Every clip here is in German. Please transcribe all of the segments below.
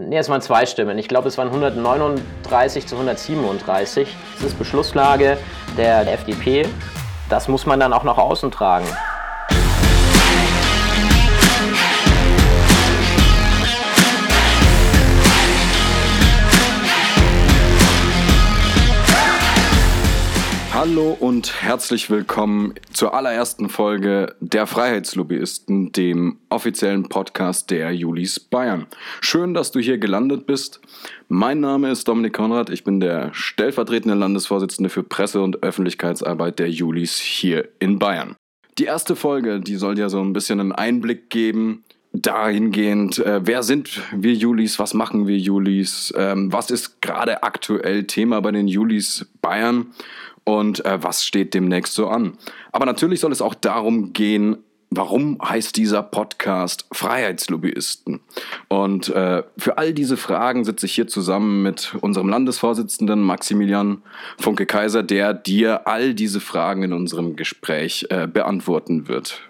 Nee, es waren zwei Stimmen. Ich glaube, es waren 139 zu 137. Das ist Beschlusslage der FDP. Das muss man dann auch nach außen tragen. Hallo und herzlich willkommen zur allerersten Folge der Freiheitslobbyisten, dem offiziellen Podcast der Julis Bayern. Schön, dass du hier gelandet bist. Mein Name ist Dominik Konrad, ich bin der stellvertretende Landesvorsitzende für Presse- und Öffentlichkeitsarbeit der Julis hier in Bayern. Die erste Folge, die soll ja so ein bisschen einen Einblick geben dahingehend, äh, wer sind wir Julis, was machen wir Julis, ähm, was ist gerade aktuell Thema bei den Julis Bayern und äh, was steht demnächst so an. Aber natürlich soll es auch darum gehen, warum heißt dieser Podcast Freiheitslobbyisten? Und äh, für all diese Fragen sitze ich hier zusammen mit unserem Landesvorsitzenden Maximilian Funke Kaiser, der dir all diese Fragen in unserem Gespräch äh, beantworten wird.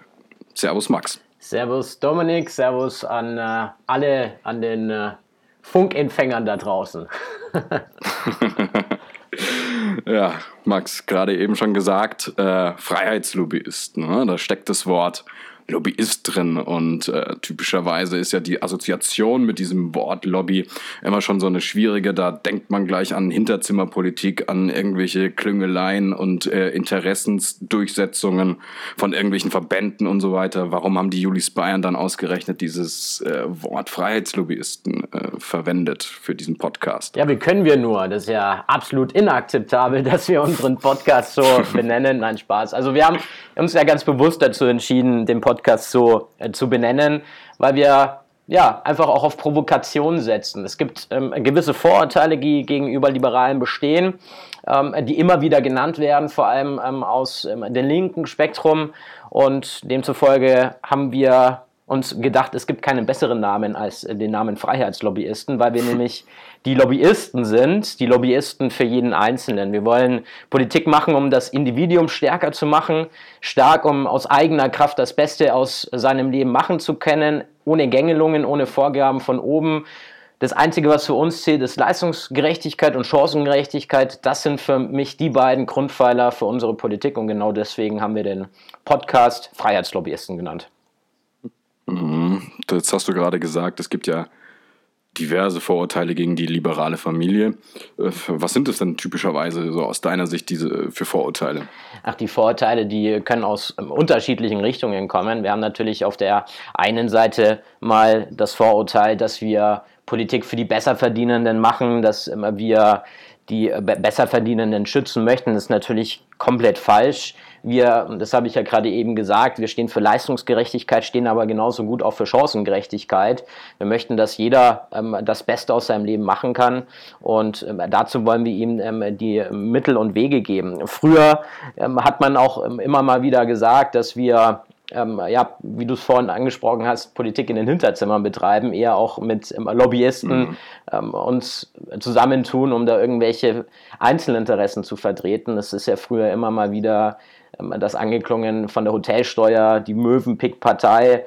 Servus Max. Servus Dominik, Servus an äh, alle, an den äh, Funkempfängern da draußen. ja, Max, gerade eben schon gesagt, äh, Freiheitslobbyisten, ne? da steckt das Wort Lobbyist drin. Und äh, typischerweise ist ja die Assoziation mit diesem Wort Lobby immer schon so eine schwierige. Da denkt man gleich an Hinterzimmerpolitik, an irgendwelche Klüngeleien und äh, Interessensdurchsetzungen von irgendwelchen Verbänden und so weiter. Warum haben die Julis Bayern dann ausgerechnet dieses äh, Wort Freiheitslobbyisten äh, verwendet für diesen Podcast? Ja, wie können wir nur? Das ist ja absolut inakzeptabel, dass wir unseren Podcast so benennen. Nein, Spaß. Also wir haben uns ja ganz bewusst dazu entschieden, den Podcast Podcast so äh, zu benennen, weil wir ja, einfach auch auf Provokation setzen. Es gibt ähm, gewisse Vorurteile, die gegenüber Liberalen bestehen, ähm, die immer wieder genannt werden, vor allem ähm, aus ähm, dem linken Spektrum. Und demzufolge haben wir uns gedacht, es gibt keinen besseren Namen als den Namen Freiheitslobbyisten, weil wir nämlich die Lobbyisten sind, die Lobbyisten für jeden Einzelnen. Wir wollen Politik machen, um das Individuum stärker zu machen, stark, um aus eigener Kraft das Beste aus seinem Leben machen zu können, ohne Gängelungen, ohne Vorgaben von oben. Das Einzige, was für uns zählt, ist Leistungsgerechtigkeit und Chancengerechtigkeit. Das sind für mich die beiden Grundpfeiler für unsere Politik und genau deswegen haben wir den Podcast Freiheitslobbyisten genannt. Mhm. Jetzt hast du gerade gesagt, es gibt ja diverse Vorurteile gegen die liberale Familie. Äh, was sind es denn typischerweise so aus deiner Sicht diese für Vorurteile? Ach, die Vorurteile, die können aus ähm, unterschiedlichen Richtungen kommen. Wir haben natürlich auf der einen Seite mal das Vorurteil, dass wir Politik für die Besserverdienenden machen, dass wir die äh, Besserverdienenden schützen möchten. Das ist natürlich komplett falsch. Wir, das habe ich ja gerade eben gesagt, wir stehen für Leistungsgerechtigkeit, stehen aber genauso gut auch für Chancengerechtigkeit. Wir möchten, dass jeder ähm, das Beste aus seinem Leben machen kann und ähm, dazu wollen wir ihm ähm, die Mittel und Wege geben. Früher ähm, hat man auch ähm, immer mal wieder gesagt, dass wir ähm, ja, wie du es vorhin angesprochen hast, Politik in den Hinterzimmern betreiben, eher auch mit ähm, Lobbyisten mhm. ähm, uns zusammentun, um da irgendwelche Einzelinteressen zu vertreten. Das ist ja früher immer mal wieder das angeklungen von der Hotelsteuer, die Möwenpick-Partei.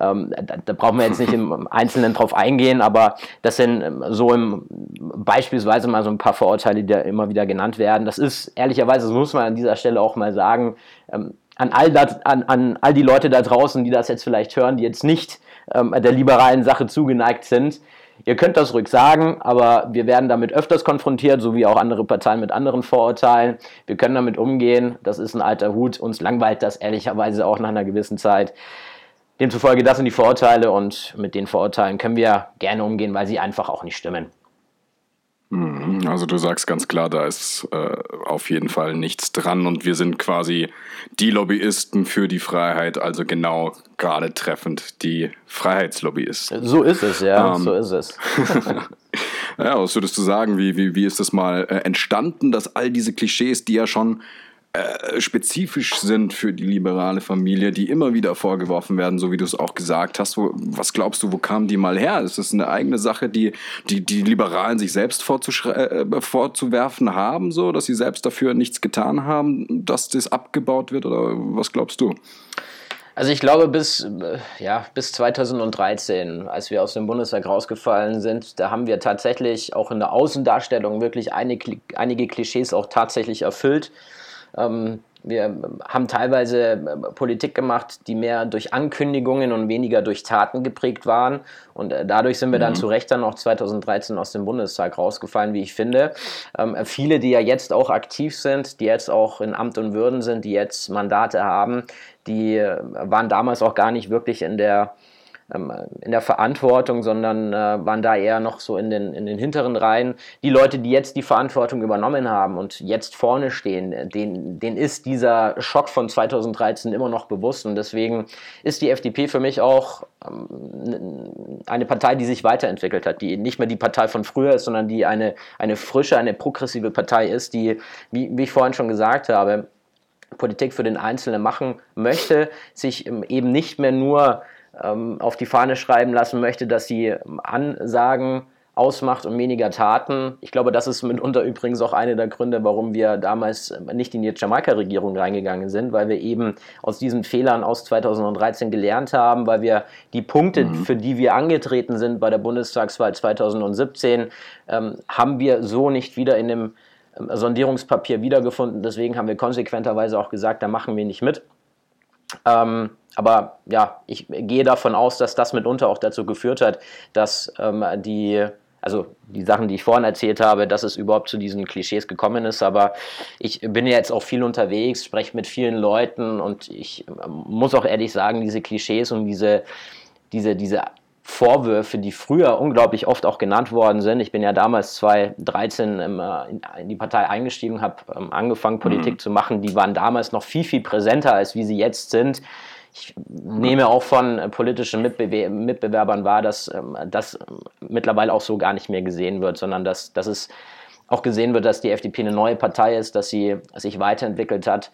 Ähm, da, da, brauchen wir jetzt nicht im Einzelnen drauf eingehen, aber das sind ähm, so im, beispielsweise mal so ein paar Vorurteile, die da immer wieder genannt werden. Das ist ehrlicherweise, das muss man an dieser Stelle auch mal sagen, ähm, an all, das, an, an all die Leute da draußen, die das jetzt vielleicht hören, die jetzt nicht ähm, der liberalen Sache zugeneigt sind. Ihr könnt das ruhig sagen, aber wir werden damit öfters konfrontiert, so wie auch andere Parteien mit anderen Vorurteilen. Wir können damit umgehen. Das ist ein alter Hut. Uns langweilt das ehrlicherweise auch nach einer gewissen Zeit. Demzufolge, das sind die Vorurteile und mit den Vorurteilen können wir gerne umgehen, weil sie einfach auch nicht stimmen. Mhm. Also du sagst ganz klar, da ist äh, auf jeden Fall nichts dran und wir sind quasi die Lobbyisten für die Freiheit, also genau gerade treffend die Freiheitslobbyisten. So ist es, ja, ähm, so ist es. ja, was würdest du sagen, wie, wie, wie ist das mal äh, entstanden, dass all diese Klischees, die ja schon äh, spezifisch sind für die liberale Familie, die immer wieder vorgeworfen werden, so wie du es auch gesagt hast. Wo, was glaubst du, wo kamen die mal her? Ist das eine eigene Sache, die die, die Liberalen sich selbst äh, vorzuwerfen haben, so, dass sie selbst dafür nichts getan haben, dass das abgebaut wird? Oder was glaubst du? Also ich glaube, bis, äh, ja, bis 2013, als wir aus dem Bundestag rausgefallen sind, da haben wir tatsächlich auch in der Außendarstellung wirklich einige, einige Klischees auch tatsächlich erfüllt. Ähm, wir haben teilweise äh, Politik gemacht, die mehr durch Ankündigungen und weniger durch Taten geprägt waren. Und äh, dadurch sind wir dann mhm. zu Recht dann auch 2013 aus dem Bundestag rausgefallen, wie ich finde. Ähm, viele, die ja jetzt auch aktiv sind, die jetzt auch in Amt und Würden sind, die jetzt Mandate haben, die äh, waren damals auch gar nicht wirklich in der ähm, in der Verantwortung, sondern äh, waren da eher noch so in den, in den hinteren Reihen. Die Leute, die jetzt die Verantwortung übernommen haben und jetzt vorne stehen, denen, denen ist dieser Schock von 2013 immer noch bewusst und deswegen ist die FDP für mich auch ähm, eine Partei, die sich weiterentwickelt hat, die nicht mehr die Partei von früher ist, sondern die eine, eine frische, eine progressive Partei ist, die, wie, wie ich vorhin schon gesagt habe, Politik für den Einzelnen machen möchte, sich ähm, eben nicht mehr nur ähm, auf die Fahne schreiben lassen möchte, dass sie Ansagen ausmacht und weniger Taten. Ich glaube, das ist mitunter übrigens auch einer der Gründe, warum wir damals nicht in die Jamaika-Regierung reingegangen sind, weil wir eben aus diesen Fehlern aus 2013 gelernt haben, weil wir die Punkte, mhm. für die wir angetreten sind bei der Bundestagswahl 2017, ähm, haben wir so nicht wieder in dem ähm, Sondierungspapier wiedergefunden. Deswegen haben wir konsequenterweise auch gesagt, da machen wir nicht mit. Ähm, aber ja, ich gehe davon aus, dass das mitunter auch dazu geführt hat, dass ähm, die, also die Sachen, die ich vorhin erzählt habe, dass es überhaupt zu diesen Klischees gekommen ist. Aber ich bin jetzt auch viel unterwegs, spreche mit vielen Leuten und ich ähm, muss auch ehrlich sagen, diese Klischees und diese, diese, diese Vorwürfe, die früher unglaublich oft auch genannt worden sind. Ich bin ja damals 2013 ähm, in die Partei eingestiegen, habe ähm, angefangen, Politik mhm. zu machen. Die waren damals noch viel, viel präsenter, als wie sie jetzt sind. Ich nehme auch von äh, politischen Mitbewer Mitbewerbern wahr, dass ähm, das mittlerweile auch so gar nicht mehr gesehen wird, sondern dass, dass es auch gesehen wird, dass die FDP eine neue Partei ist, dass sie sich weiterentwickelt hat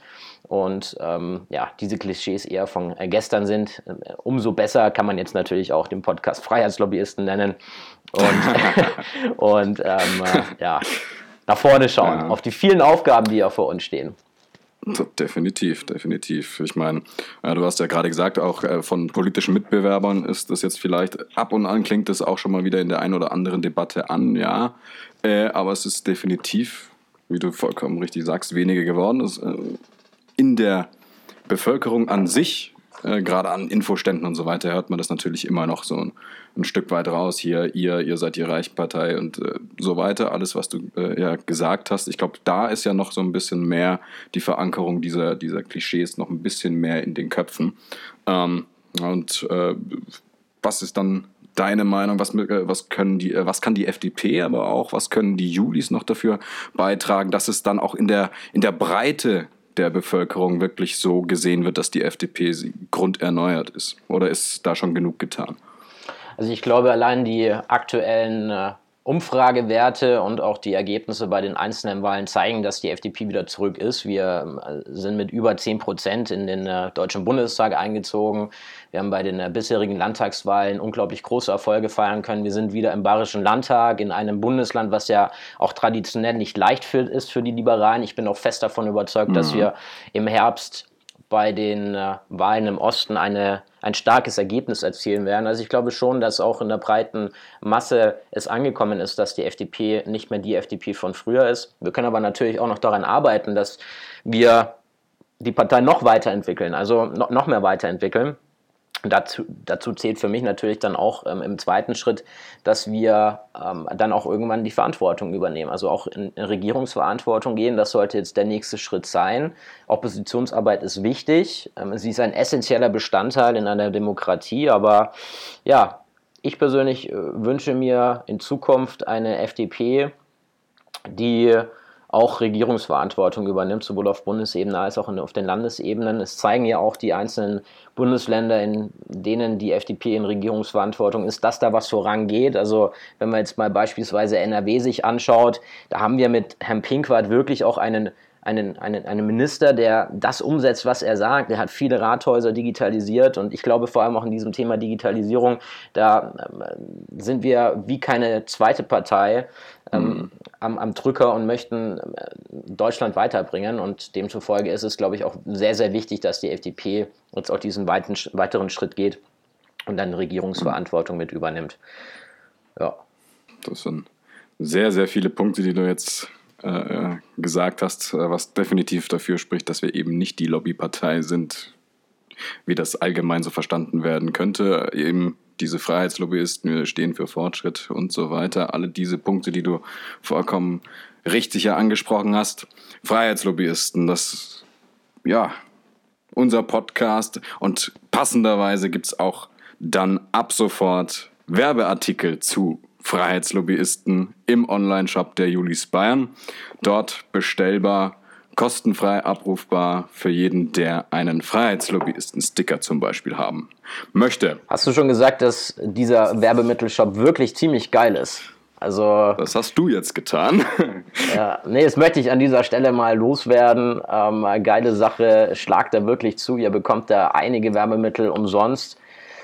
und ähm, ja, diese Klischees eher von äh, gestern sind. Äh, umso besser kann man jetzt natürlich auch den Podcast Freiheitslobbyisten nennen und, und ähm, äh, ja, nach vorne schauen, ja. auf die vielen Aufgaben, die ja vor uns stehen. Definitiv, definitiv. Ich meine, du hast ja gerade gesagt, auch äh, von politischen Mitbewerbern ist das jetzt vielleicht ab und an klingt das auch schon mal wieder in der einen oder anderen Debatte an, ja. Äh, aber es ist definitiv, wie du vollkommen richtig sagst, weniger geworden. Es, äh, in der Bevölkerung an sich äh, gerade an Infoständen und so weiter hört man das natürlich immer noch so ein, ein Stück weit raus. Hier, ihr, ihr seid die Reichspartei und äh, so weiter. Alles, was du äh, ja gesagt hast. Ich glaube, da ist ja noch so ein bisschen mehr die Verankerung dieser, dieser Klischees noch ein bisschen mehr in den Köpfen. Ähm, und äh, was ist dann deine Meinung? Was, äh, was, können die, äh, was kann die FDP, aber auch was können die Julis noch dafür beitragen, dass es dann auch in der, in der Breite der Bevölkerung wirklich so gesehen wird, dass die FDP grunderneuert ist? Oder ist da schon genug getan? Also ich glaube, allein die aktuellen äh, Umfragewerte und auch die Ergebnisse bei den einzelnen Wahlen zeigen, dass die FDP wieder zurück ist. Wir äh, sind mit über 10 Prozent in den äh, Deutschen Bundestag eingezogen. Wir haben bei den äh, bisherigen Landtagswahlen unglaublich große Erfolge feiern können. Wir sind wieder im Bayerischen Landtag, in einem Bundesland, was ja auch traditionell nicht leicht für, ist für die Liberalen. Ich bin auch fest davon überzeugt, mhm. dass wir im Herbst bei den äh, Wahlen im Osten eine, ein starkes Ergebnis erzielen werden. Also ich glaube schon, dass auch in der breiten Masse es angekommen ist, dass die FDP nicht mehr die FDP von früher ist. Wir können aber natürlich auch noch daran arbeiten, dass wir die Partei noch weiterentwickeln, also noch, noch mehr weiterentwickeln. Dazu, dazu zählt für mich natürlich dann auch ähm, im zweiten Schritt, dass wir ähm, dann auch irgendwann die Verantwortung übernehmen, also auch in, in, Regierungsverantwortung gehen. Das sollte jetzt der nächste Schritt sein. Oppositionsarbeit ist wichtig, ähm, sie ist ein essentieller Bestandteil in einer Demokratie, aber ja, ich persönlich äh, wünsche mir in Zukunft eine FDP, die auch Regierungsverantwortung übernimmt, sowohl auf Bundesebene als auch auf den Landesebenen. Es zeigen ja auch die einzelnen Bundesländer, in denen die FDP in Regierungsverantwortung ist, dass da was vorangeht. Also wenn man jetzt mal beispielsweise NRW sich anschaut, da haben wir mit Herrn Pinkwart wirklich auch einen einen, einen, einen Minister, der das umsetzt, was er sagt. Der hat viele Rathäuser digitalisiert und ich glaube vor allem auch in diesem Thema Digitalisierung, da ähm, sind wir wie keine zweite Partei. Ähm, am, am Drücker und möchten äh, Deutschland weiterbringen. Und demzufolge ist es, glaube ich, auch sehr, sehr wichtig, dass die FDP jetzt auch diesen weiten, weiteren Schritt geht und dann Regierungsverantwortung mit übernimmt. Ja. Das sind sehr, sehr viele Punkte, die du jetzt äh, äh gesagt hast, äh, was definitiv dafür spricht, dass wir eben nicht die Lobbypartei sind, wie das allgemein so verstanden werden könnte. Eben diese Freiheitslobbyisten stehen für Fortschritt und so weiter. Alle diese Punkte, die du vollkommen richtig ja angesprochen hast. Freiheitslobbyisten, das, ja, unser Podcast und passenderweise gibt es auch dann ab sofort Werbeartikel zu Freiheitslobbyisten im Online-Shop der Julis Bayern. Dort bestellbar kostenfrei abrufbar für jeden, der einen Freiheitslobbyisten-Sticker zum Beispiel haben möchte. Hast du schon gesagt, dass dieser Werbemittelshop wirklich ziemlich geil ist? Also, das hast du jetzt getan. ja, nee, das möchte ich an dieser Stelle mal loswerden. Ähm, geile Sache, schlagt da wirklich zu. Ihr bekommt da einige Werbemittel umsonst.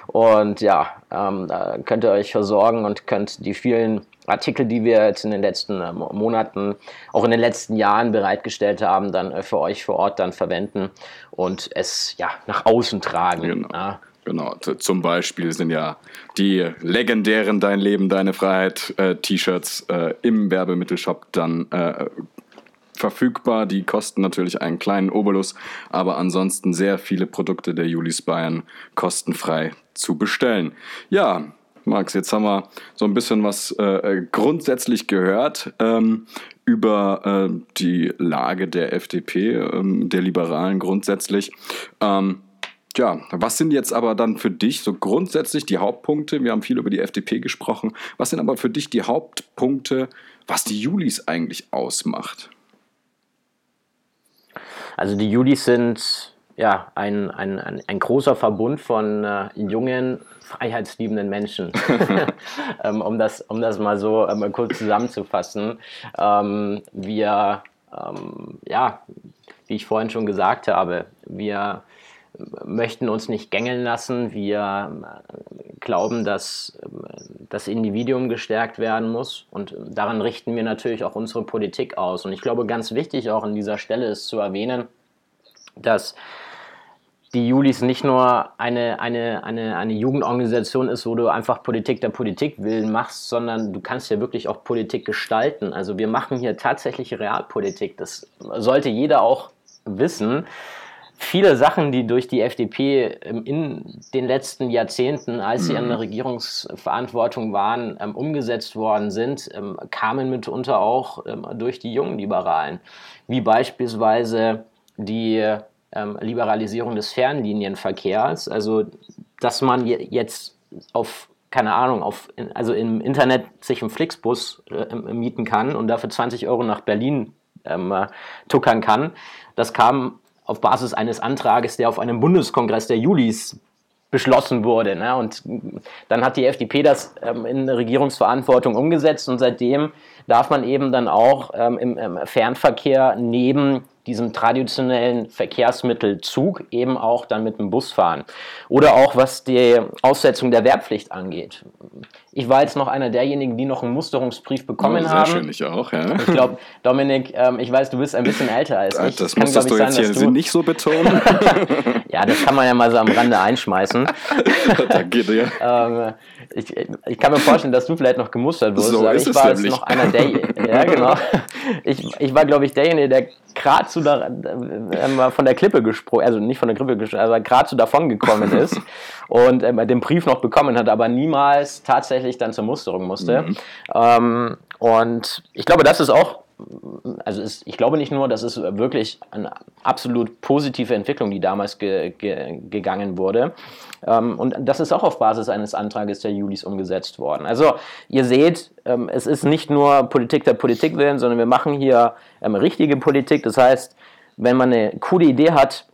Und ja, ähm, da könnt ihr euch versorgen und könnt die vielen Artikel, die wir jetzt in den letzten äh, Monaten, auch in den letzten Jahren bereitgestellt haben, dann äh, für euch vor Ort dann verwenden und es ja nach außen tragen. Genau. Ja. Genau, zum Beispiel sind ja die legendären Dein Leben, deine Freiheit äh, T-Shirts äh, im Werbemittelshop dann äh, verfügbar. Die kosten natürlich einen kleinen Obolus, aber ansonsten sehr viele Produkte der Julis Bayern kostenfrei zu bestellen. Ja, Max, jetzt haben wir so ein bisschen was äh, äh, grundsätzlich gehört ähm, über äh, die Lage der FDP, ähm, der Liberalen grundsätzlich. Ähm, ja, was sind jetzt aber dann für dich so grundsätzlich die Hauptpunkte? Wir haben viel über die FDP gesprochen. Was sind aber für dich die Hauptpunkte, was die Julis eigentlich ausmacht? Also die Julis sind ja ein, ein, ein, ein großer Verbund von äh, jungen, freiheitsliebenden Menschen, ähm, um, das, um das mal so ähm, kurz zusammenzufassen. Ähm, wir, ähm, ja, wie ich vorhin schon gesagt habe, wir möchten uns nicht gängeln lassen. Wir äh, glauben, dass ähm, das Individuum gestärkt werden muss und daran richten wir natürlich auch unsere Politik aus. Und ich glaube, ganz wichtig auch an dieser Stelle ist zu erwähnen, dass die Julis nicht nur eine, eine, eine, eine Jugendorganisation ist, wo du einfach Politik der Politik willen machst, sondern du kannst ja wirklich auch Politik gestalten. Also wir machen hier tatsächlich Realpolitik. Das sollte jeder auch wissen. Viele Sachen, die durch die FDP in den letzten Jahrzehnten, als sie an der mhm. Regierungsverantwortung waren, ähm, umgesetzt worden sind, ähm, kamen mitunter auch ähm, durch die jungen Liberalen. Wie beispielsweise die ähm, Liberalisierung des Fernlinienverkehrs. Also, dass man jetzt auf keine Ahnung, auf, also im Internet sich einen Flixbus äh, mieten kann und dafür 20 Euro nach Berlin ähm, äh, tuckern kann. Das kam auf Basis eines Antrages, der auf einem Bundeskongress der Julis beschlossen wurde. Ne? Und dann hat die FDP das ähm, in Regierungsverantwortung umgesetzt und seitdem darf man eben dann auch ähm, im, im Fernverkehr neben diesem traditionellen Verkehrsmittel Zug eben auch dann mit dem Bus fahren. Oder auch was die Aussetzung der Wehrpflicht angeht. Ich war jetzt noch einer derjenigen, die noch einen Musterungsbrief bekommen ja, sehr haben. Schön, ich auch, ja. Ich glaube, Dominik, ähm, ich weiß, du bist ein bisschen älter als ich. Das kann, musstest du jetzt hier du nicht so betonen. ja, das kann man ja mal so am Rande einschmeißen. Danke dir. ähm, ich, ich kann mir vorstellen, dass du vielleicht noch gemustert wirst, so aber ich war jetzt noch einer der, ja genau, ich, ich war glaube ich derjenige, der gerade zu da, äh, von der Klippe gesprungen, also nicht von der Klippe gesprungen, aber gerade zu davon gekommen ist und äh, den Brief noch bekommen hat, aber niemals tatsächlich dann zur Musterung musste. Mhm. Ähm, und ich glaube, das ist auch also ist, ich glaube nicht nur, das ist wirklich eine absolut positive Entwicklung, die damals ge, ge, gegangen wurde. Ähm, und das ist auch auf Basis eines Antrages der Julis umgesetzt worden. Also ihr seht, ähm, es ist nicht nur Politik der Politik willen, sondern wir machen hier ähm, richtige Politik. Das heißt, wenn man eine coole Idee hat,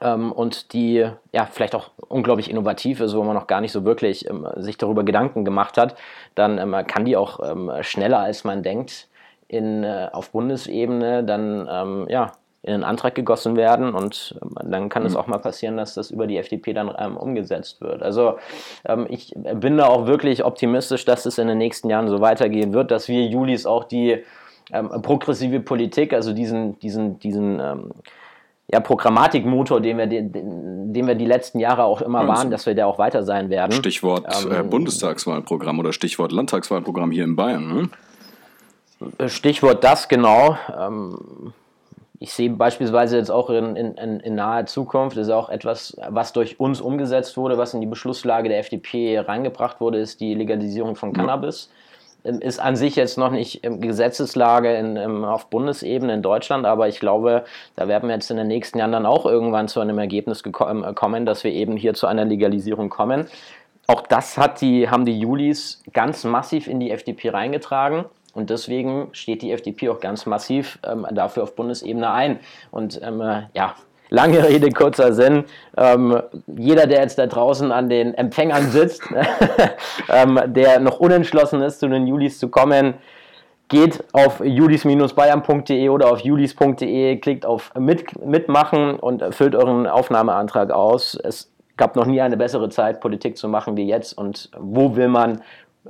ähm, und die ja vielleicht auch unglaublich innovativ ist, wo man noch gar nicht so wirklich ähm, sich darüber Gedanken gemacht hat, dann ähm, kann die auch schneller als man denkt in, äh, auf Bundesebene dann ähm, ja, in einen Antrag gegossen werden und ähm, dann kann mhm. es auch mal passieren, dass das über die FDP dann ähm, umgesetzt wird. Also ähm, ich bin da auch wirklich optimistisch, dass es in den nächsten Jahren so weitergehen wird, dass wir Julis auch die ähm, progressive Politik, also diesen, diesen, diesen ja, Programmatikmotor, den wir, den, den wir die letzten Jahre auch immer waren, dass wir der auch weiter sein werden. Stichwort äh, ähm, Bundestagswahlprogramm oder Stichwort Landtagswahlprogramm hier in Bayern. Ne? Stichwort das genau. Ähm, ich sehe beispielsweise jetzt auch in, in, in naher Zukunft, ist auch etwas, was durch uns umgesetzt wurde, was in die Beschlusslage der FDP reingebracht wurde, ist die Legalisierung von Cannabis. Ja. Ist an sich jetzt noch nicht Gesetzeslage in, auf Bundesebene in Deutschland, aber ich glaube, da werden wir jetzt in den nächsten Jahren dann auch irgendwann zu einem Ergebnis ähm, kommen, dass wir eben hier zu einer Legalisierung kommen. Auch das hat die, haben die Julis ganz massiv in die FDP reingetragen. Und deswegen steht die FDP auch ganz massiv ähm, dafür auf Bundesebene ein. Und ähm, äh, ja, lange Rede, kurzer Sinn. Ähm, jeder, der jetzt da draußen an den Empfängern sitzt, ähm, der noch unentschlossen ist, zu den Julis zu kommen, geht auf julis-bayern.de oder auf julis.de, klickt auf mit, Mitmachen und füllt euren Aufnahmeantrag aus. Es gab noch nie eine bessere Zeit, Politik zu machen wie jetzt. Und wo will man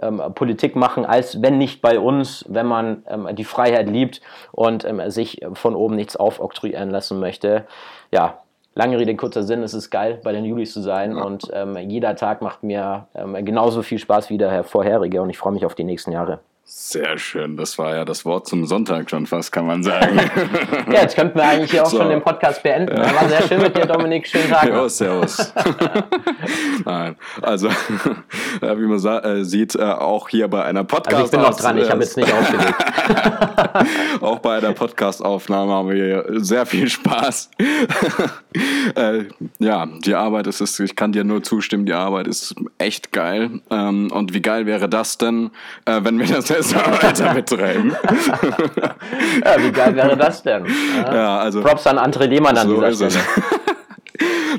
ähm, Politik machen, als wenn nicht bei uns, wenn man ähm, die Freiheit liebt und ähm, sich von oben nichts aufoktroyieren lassen möchte. Ja, lange Rede, kurzer Sinn, es ist geil, bei den Julis zu sein und ähm, jeder Tag macht mir ähm, genauso viel Spaß wie der vorherige und ich freue mich auf die nächsten Jahre. Sehr schön, das war ja das Wort zum Sonntag schon fast, kann man sagen. ja, jetzt könnten wir eigentlich hier auch so. schon den Podcast beenden. Ja. War sehr schön mit dir, Dominik. Schönen Tag. Ja, servus. Nein, also wie man äh, sieht, äh, auch hier bei einer Podcast. Also ich bin noch dran, ich habe jetzt nicht aufgelegt. auch bei einer Podcast-Aufnahme haben wir sehr viel Spaß. äh, ja, die Arbeit ist, ist, ich kann dir nur zustimmen, die Arbeit ist echt geil. Ähm, und wie geil wäre das denn, äh, wenn wir das jetzt mal weiter betreiben. ja, wie geil wäre das denn? Ja, ja also, Props an André Lehmann an so dieser Stelle.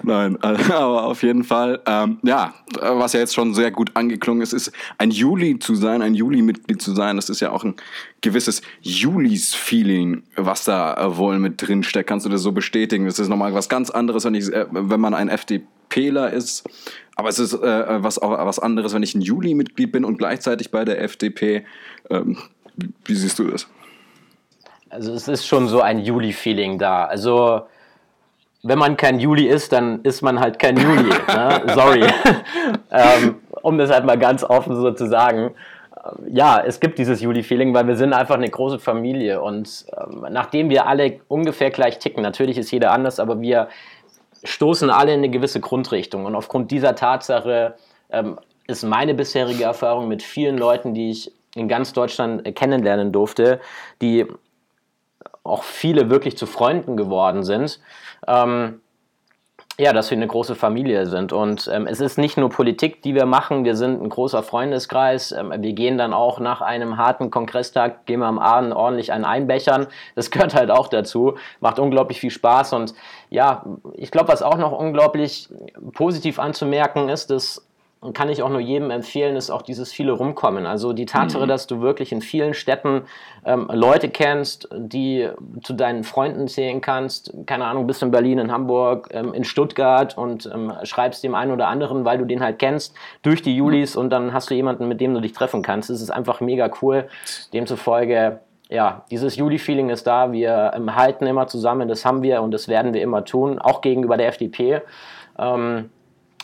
Nein, aber auf jeden Fall, ähm, ja, was ja jetzt schon sehr gut angeklungen ist, ist ein Juli zu sein, ein Juli-Mitglied zu sein. Das ist ja auch ein gewisses Julis-Feeling, was da wohl mit drin steckt. Kannst du das so bestätigen? Das ist nochmal was ganz anderes, wenn, ich, äh, wenn man ein FDPler ist. Aber es ist äh, was, auch was anderes, wenn ich ein Juli-Mitglied bin und gleichzeitig bei der FDP. Ähm, wie siehst du das? Also es ist schon so ein Juli-Feeling da. Also wenn man kein Juli ist, dann ist man halt kein Juli. ne? Sorry. ähm, um das halt mal ganz offen so zu sagen. Ja, es gibt dieses Juli-Feeling, weil wir sind einfach eine große Familie und ähm, nachdem wir alle ungefähr gleich ticken, natürlich ist jeder anders, aber wir stoßen alle in eine gewisse Grundrichtung und aufgrund dieser Tatsache ähm, ist meine bisherige Erfahrung mit vielen Leuten, die ich in ganz Deutschland kennenlernen durfte, die auch viele wirklich zu Freunden geworden sind, ähm, ja, dass wir eine große Familie sind. Und ähm, es ist nicht nur Politik, die wir machen, wir sind ein großer Freundeskreis. Ähm, wir gehen dann auch nach einem harten Kongresstag, gehen wir am Abend ordentlich einen einbechern. Das gehört halt auch dazu. Macht unglaublich viel Spaß. Und ja, ich glaube, was auch noch unglaublich positiv anzumerken ist, dass und kann ich auch nur jedem empfehlen, ist auch dieses viele Rumkommen. Also die Tatsache, mhm. dass du wirklich in vielen Städten ähm, Leute kennst, die zu deinen Freunden zählen kannst. Keine Ahnung, bist in Berlin, in Hamburg, ähm, in Stuttgart und ähm, schreibst dem einen oder anderen, weil du den halt kennst, durch die Julis und dann hast du jemanden, mit dem du dich treffen kannst. Das ist einfach mega cool. Demzufolge ja, dieses Juli-Feeling ist da. Wir ähm, halten immer zusammen, das haben wir und das werden wir immer tun, auch gegenüber der FDP. Ähm,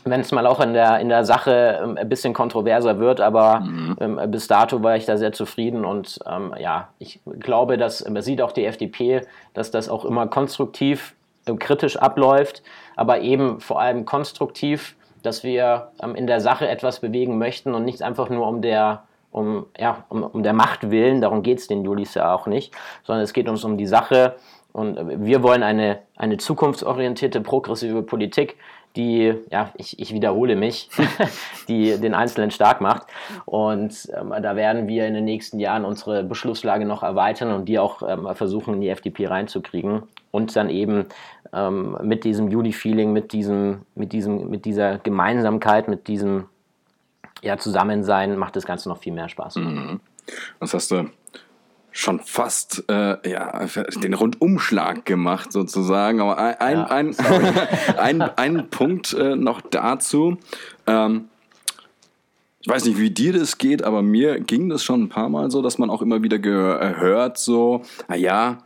wenn es mal auch in der, in der Sache ähm, ein bisschen kontroverser wird, aber mhm. ähm, bis dato war ich da sehr zufrieden und ähm, ja, ich glaube, dass man sieht auch die FDP, dass das auch immer konstruktiv, äh, kritisch abläuft, aber eben vor allem konstruktiv, dass wir ähm, in der Sache etwas bewegen möchten und nicht einfach nur um der um, ja, um, um der Macht willen, darum geht es den Julis ja auch nicht, sondern es geht uns um die Sache und äh, wir wollen eine, eine zukunftsorientierte, progressive Politik, die, ja, ich, ich wiederhole mich, die den Einzelnen stark macht. Und ähm, da werden wir in den nächsten Jahren unsere Beschlusslage noch erweitern und die auch ähm, versuchen, in die FDP reinzukriegen. Und dann eben ähm, mit diesem Juli-Feeling, mit, diesem, mit, diesem, mit dieser Gemeinsamkeit, mit diesem ja, Zusammensein macht das Ganze noch viel mehr Spaß. Mhm. Was hast du schon fast äh, ja, den Rundumschlag gemacht sozusagen. Aber ein, ein, ja, ein, ein, ein, Punkt äh, noch dazu. Ähm, ich weiß nicht, wie dir das geht, aber mir ging das schon ein paar Mal so, dass man auch immer wieder gehört, so, naja,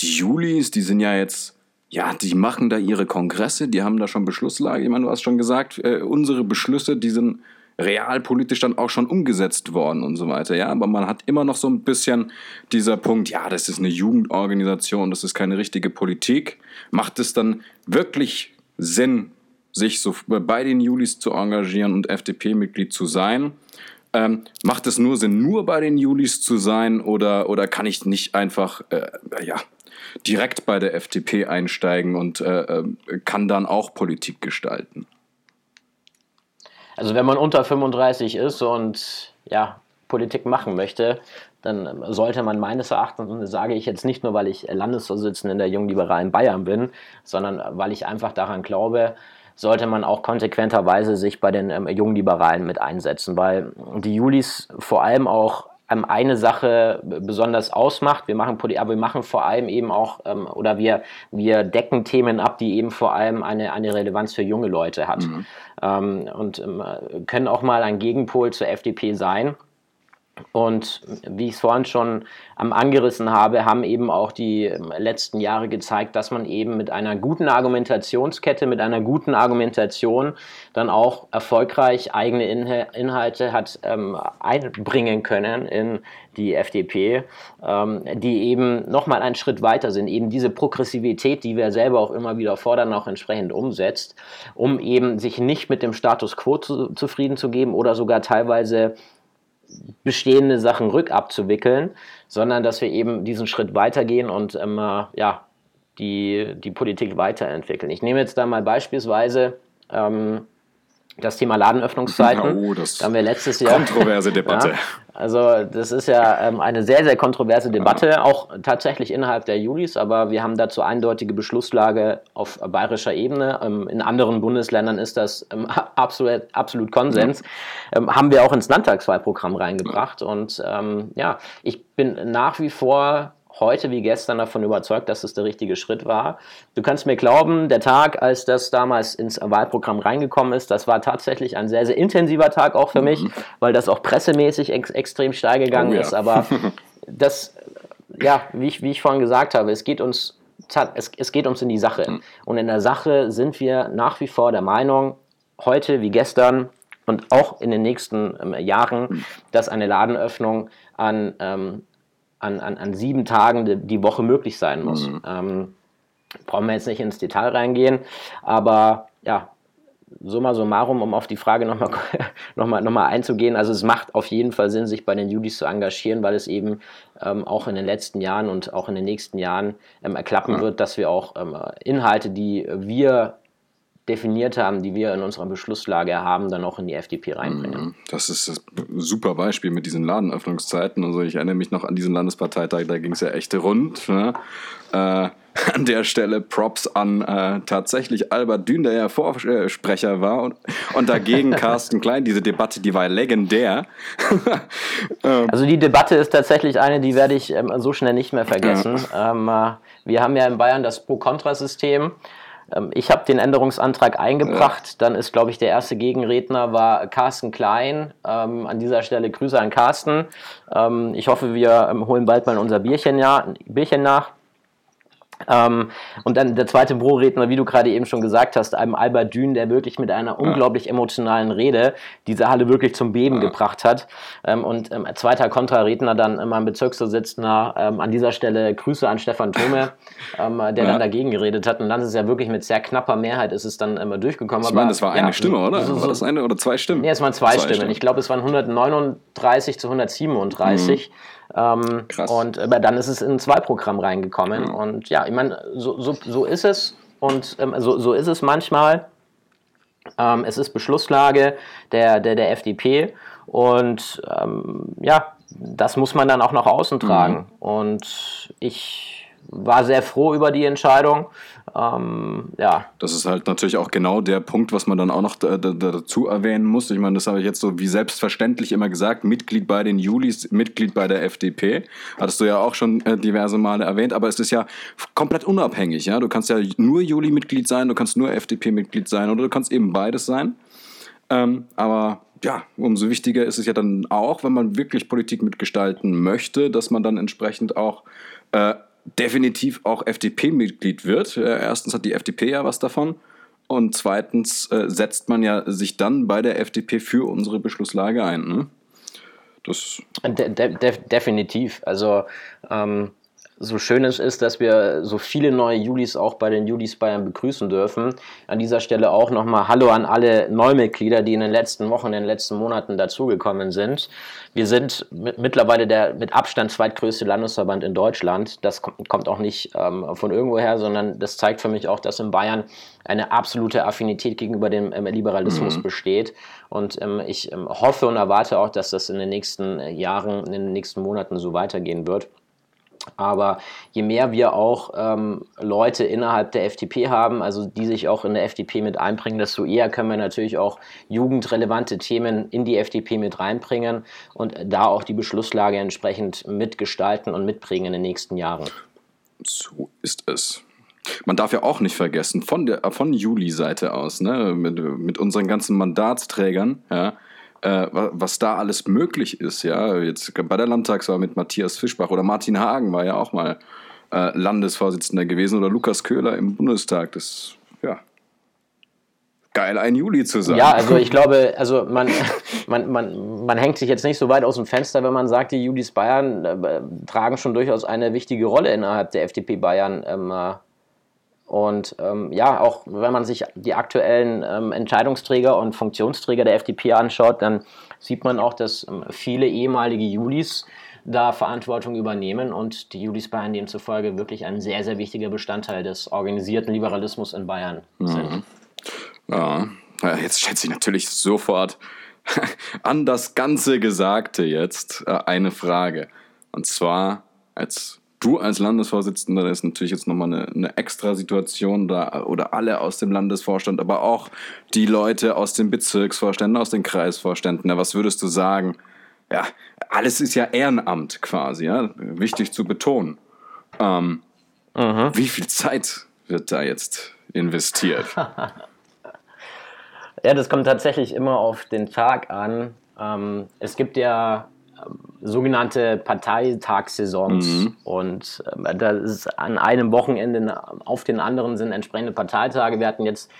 die Julis, die sind ja jetzt, ja, die machen da ihre Kongresse, die haben da schon Beschlusslage. Ich meine, du hast schon gesagt, äh, unsere Beschlüsse, die sind realpolitisch dann auch schon umgesetzt worden und so weiter. Ja, aber man hat immer noch so ein bisschen dieser Punkt, ja, das ist eine Jugendorganisation, das ist keine richtige Politik. Macht es dann wirklich Sinn, sich so bei den Julis zu engagieren und FDP-Mitglied zu sein. Ähm, macht es nur Sinn, nur bei den Julis zu sein oder, oder kann ich nicht einfach äh, ja, direkt bei der FDP einsteigen und äh, äh, kann dann auch Politik gestalten? Also wenn man unter 35 ist und ja, Politik machen möchte, dann sollte man meines Erachtens, und das sage ich jetzt nicht nur, weil ich Landesvorsitzender der Jungliberalen Bayern bin, sondern weil ich einfach daran glaube, sollte man auch konsequenterweise sich bei den ähm, jungen mit einsetzen, weil die Julis vor allem auch eine Sache besonders ausmacht. Wir machen, aber wir machen vor allem eben auch, ähm, oder wir, wir decken Themen ab, die eben vor allem eine, eine Relevanz für junge Leute hat. Mhm. Ähm, und ähm, können auch mal ein Gegenpol zur FDP sein. Und wie ich es vorhin schon angerissen habe, haben eben auch die ähm, letzten Jahre gezeigt, dass man eben mit einer guten Argumentationskette, mit einer guten Argumentation dann auch erfolgreich eigene Inhalte hat ähm, einbringen können in die FDP, ähm, die eben nochmal einen Schritt weiter sind, eben diese Progressivität, die wir selber auch immer wieder fordern, auch entsprechend umsetzt, um eben sich nicht mit dem Status quo zu, zufrieden zu geben oder sogar teilweise bestehende Sachen rückabzuwickeln, sondern dass wir eben diesen Schritt weitergehen und ähm, ja, die, die Politik weiterentwickeln. Ich nehme jetzt da mal beispielsweise ähm, das Thema Ladenöffnungszeiten. Oh, das da haben wir letztes Jahr. Kontroverse Debatte. Ja, also das ist ja ähm, eine sehr, sehr kontroverse Debatte, ja. auch tatsächlich innerhalb der Julis, aber wir haben dazu eindeutige Beschlusslage auf bayerischer Ebene. Ähm, in anderen Bundesländern ist das ähm, absolut, absolut Konsens. Ja. Ähm, haben wir auch ins Landtagswahlprogramm reingebracht. Und ähm, ja, ich bin nach wie vor heute wie gestern davon überzeugt, dass es der richtige Schritt war. Du kannst mir glauben, der Tag, als das damals ins Wahlprogramm reingekommen ist, das war tatsächlich ein sehr, sehr intensiver Tag auch für mich, mhm. weil das auch pressemäßig ex extrem steil gegangen oh, ja. ist. Aber das, ja, wie ich, wie ich vorhin gesagt habe, es geht uns es, es geht uns in die Sache. Mhm. Und in der Sache sind wir nach wie vor der Meinung, heute wie gestern und auch in den nächsten ähm, Jahren, mhm. dass eine Ladenöffnung an ähm, an, an, an sieben Tagen die, die Woche möglich sein muss. Mhm. Ähm, brauchen wir jetzt nicht ins Detail reingehen, aber ja, summa summarum, um auf die Frage nochmal noch mal, noch mal einzugehen, also es macht auf jeden Fall Sinn, sich bei den Judis zu engagieren, weil es eben ähm, auch in den letzten Jahren und auch in den nächsten Jahren ähm, erklappen wird, dass wir auch ähm, Inhalte, die wir definiert haben, die wir in unserer Beschlusslage haben, dann auch in die FDP reinbringen. Mhm. Das ist ein super Beispiel mit diesen Ladenöffnungszeiten. Also ich erinnere mich noch an diesen Landesparteitag, da ging es ja echt rund. Ne? Äh, an der Stelle Props an äh, tatsächlich Albert Dün, der ja Vorsprecher war und, und dagegen Carsten Klein. Diese Debatte, die war legendär. Ähm. also die Debatte ist tatsächlich eine, die werde ich ähm, so schnell nicht mehr vergessen. Ja. Ähm, äh, wir haben ja in Bayern das Pro-Kontra-System. Ähm, ich habe den Änderungsantrag eingebracht. Dann ist, glaube ich, der erste Gegenredner war Carsten Klein. Ähm, an dieser Stelle Grüße an Carsten. Ähm, ich hoffe, wir ähm, holen bald mal unser Bierchen, ja, Bierchen nach. Ähm, und dann der zweite Pro-Redner, wie du gerade eben schon gesagt hast, einem Albert Dün, der wirklich mit einer ja. unglaublich emotionalen Rede diese Halle wirklich zum Beben ja. gebracht hat. Ähm, und ähm, zweiter Kontraredner dann äh, mein Bezirksvorsitzender, ähm, an dieser Stelle Grüße an Stefan Thome, ähm, der ja. dann dagegen geredet hat. Und dann ist es ja wirklich mit sehr knapper Mehrheit ist es dann immer durchgekommen. Ich meine, das war eine Stimme, oder? So, so, war das eine oder zwei Stimmen? Nee, es waren zwei, zwei Stimmen. Stimmen. Ich glaube, es waren 139 zu 137. Mhm. Ähm, Krass. Und äh, dann ist es in zwei Programm reingekommen. Mhm. Und ja, ich meine, so, so, so ist es. Und ähm, so, so ist es manchmal. Ähm, es ist Beschlusslage der, der, der FDP. Und ähm, ja, das muss man dann auch nach außen tragen. Mhm. Und ich war sehr froh über die Entscheidung. Ähm, ja. Das ist halt natürlich auch genau der Punkt, was man dann auch noch da, da, dazu erwähnen muss. Ich meine, das habe ich jetzt so wie selbstverständlich immer gesagt. Mitglied bei den Julis, Mitglied bei der FDP. Hattest du ja auch schon äh, diverse Male erwähnt. Aber es ist ja komplett unabhängig. Ja? Du kannst ja nur Juli-Mitglied sein, du kannst nur FDP-Mitglied sein oder du kannst eben beides sein. Ähm, aber ja, umso wichtiger ist es ja dann auch, wenn man wirklich Politik mitgestalten möchte, dass man dann entsprechend auch äh, definitiv auch FDP-Mitglied wird. Erstens hat die FDP ja was davon. Und zweitens äh, setzt man ja sich dann bei der FDP für unsere Beschlusslage ein. Ne? Das de de definitiv. Also ähm, so schön es ist, dass wir so viele neue Julis auch bei den Julis Bayern begrüßen dürfen. An dieser Stelle auch nochmal Hallo an alle Neumitglieder, die in den letzten Wochen, in den letzten Monaten dazugekommen sind. Wir sind mittlerweile der mit Abstand zweitgrößte Landesverband in Deutschland. Das kommt auch nicht ähm, von irgendwoher, sondern das zeigt für mich auch, dass in Bayern eine absolute Affinität gegenüber dem ähm, Liberalismus mhm. besteht. Und ähm, ich ähm, hoffe und erwarte auch, dass das in den nächsten Jahren, in den nächsten Monaten so weitergehen wird. Aber je mehr wir auch ähm, Leute innerhalb der FDP haben, also die sich auch in der FDP mit einbringen, desto eher können wir natürlich auch jugendrelevante Themen in die FDP mit reinbringen und da auch die Beschlusslage entsprechend mitgestalten und mitbringen in den nächsten Jahren. So ist es. Man darf ja auch nicht vergessen, von der von Juli-Seite aus, ne, mit, mit unseren ganzen Mandatsträgern, ja, äh, was da alles möglich ist. Ja, jetzt bei der Landtagswahl mit Matthias Fischbach oder Martin Hagen war ja auch mal äh, Landesvorsitzender gewesen oder Lukas Köhler im Bundestag. Das, ja, geil, ein Juli zu sein. Ja, also ich glaube, also man, man, man, man hängt sich jetzt nicht so weit aus dem Fenster, wenn man sagt, die Julis Bayern äh, tragen schon durchaus eine wichtige Rolle innerhalb der FDP Bayern. Ähm, äh, und ähm, ja, auch wenn man sich die aktuellen ähm, Entscheidungsträger und Funktionsträger der FDP anschaut, dann sieht man auch, dass ähm, viele ehemalige Julis da Verantwortung übernehmen und die Julis Bayern demzufolge wirklich ein sehr, sehr wichtiger Bestandteil des organisierten Liberalismus in Bayern sind. Mhm. Ja, jetzt schätze ich natürlich sofort an das ganze Gesagte jetzt äh, eine Frage. Und zwar als du als Landesvorsitzender, das ist natürlich jetzt nochmal eine, eine extra Situation da, oder alle aus dem Landesvorstand, aber auch die Leute aus den Bezirksvorständen, aus den Kreisvorständen. Ja, was würdest du sagen? Ja, alles ist ja Ehrenamt quasi, ja, wichtig zu betonen. Ähm. Wie viel Zeit wird da jetzt investiert? ja, das kommt tatsächlich immer auf den Tag an. Ähm, es gibt ja sogenannte Parteitagssaisons. Mhm. Und äh, da ist an einem Wochenende auf den anderen sind entsprechende Parteitage. Wir hatten jetzt,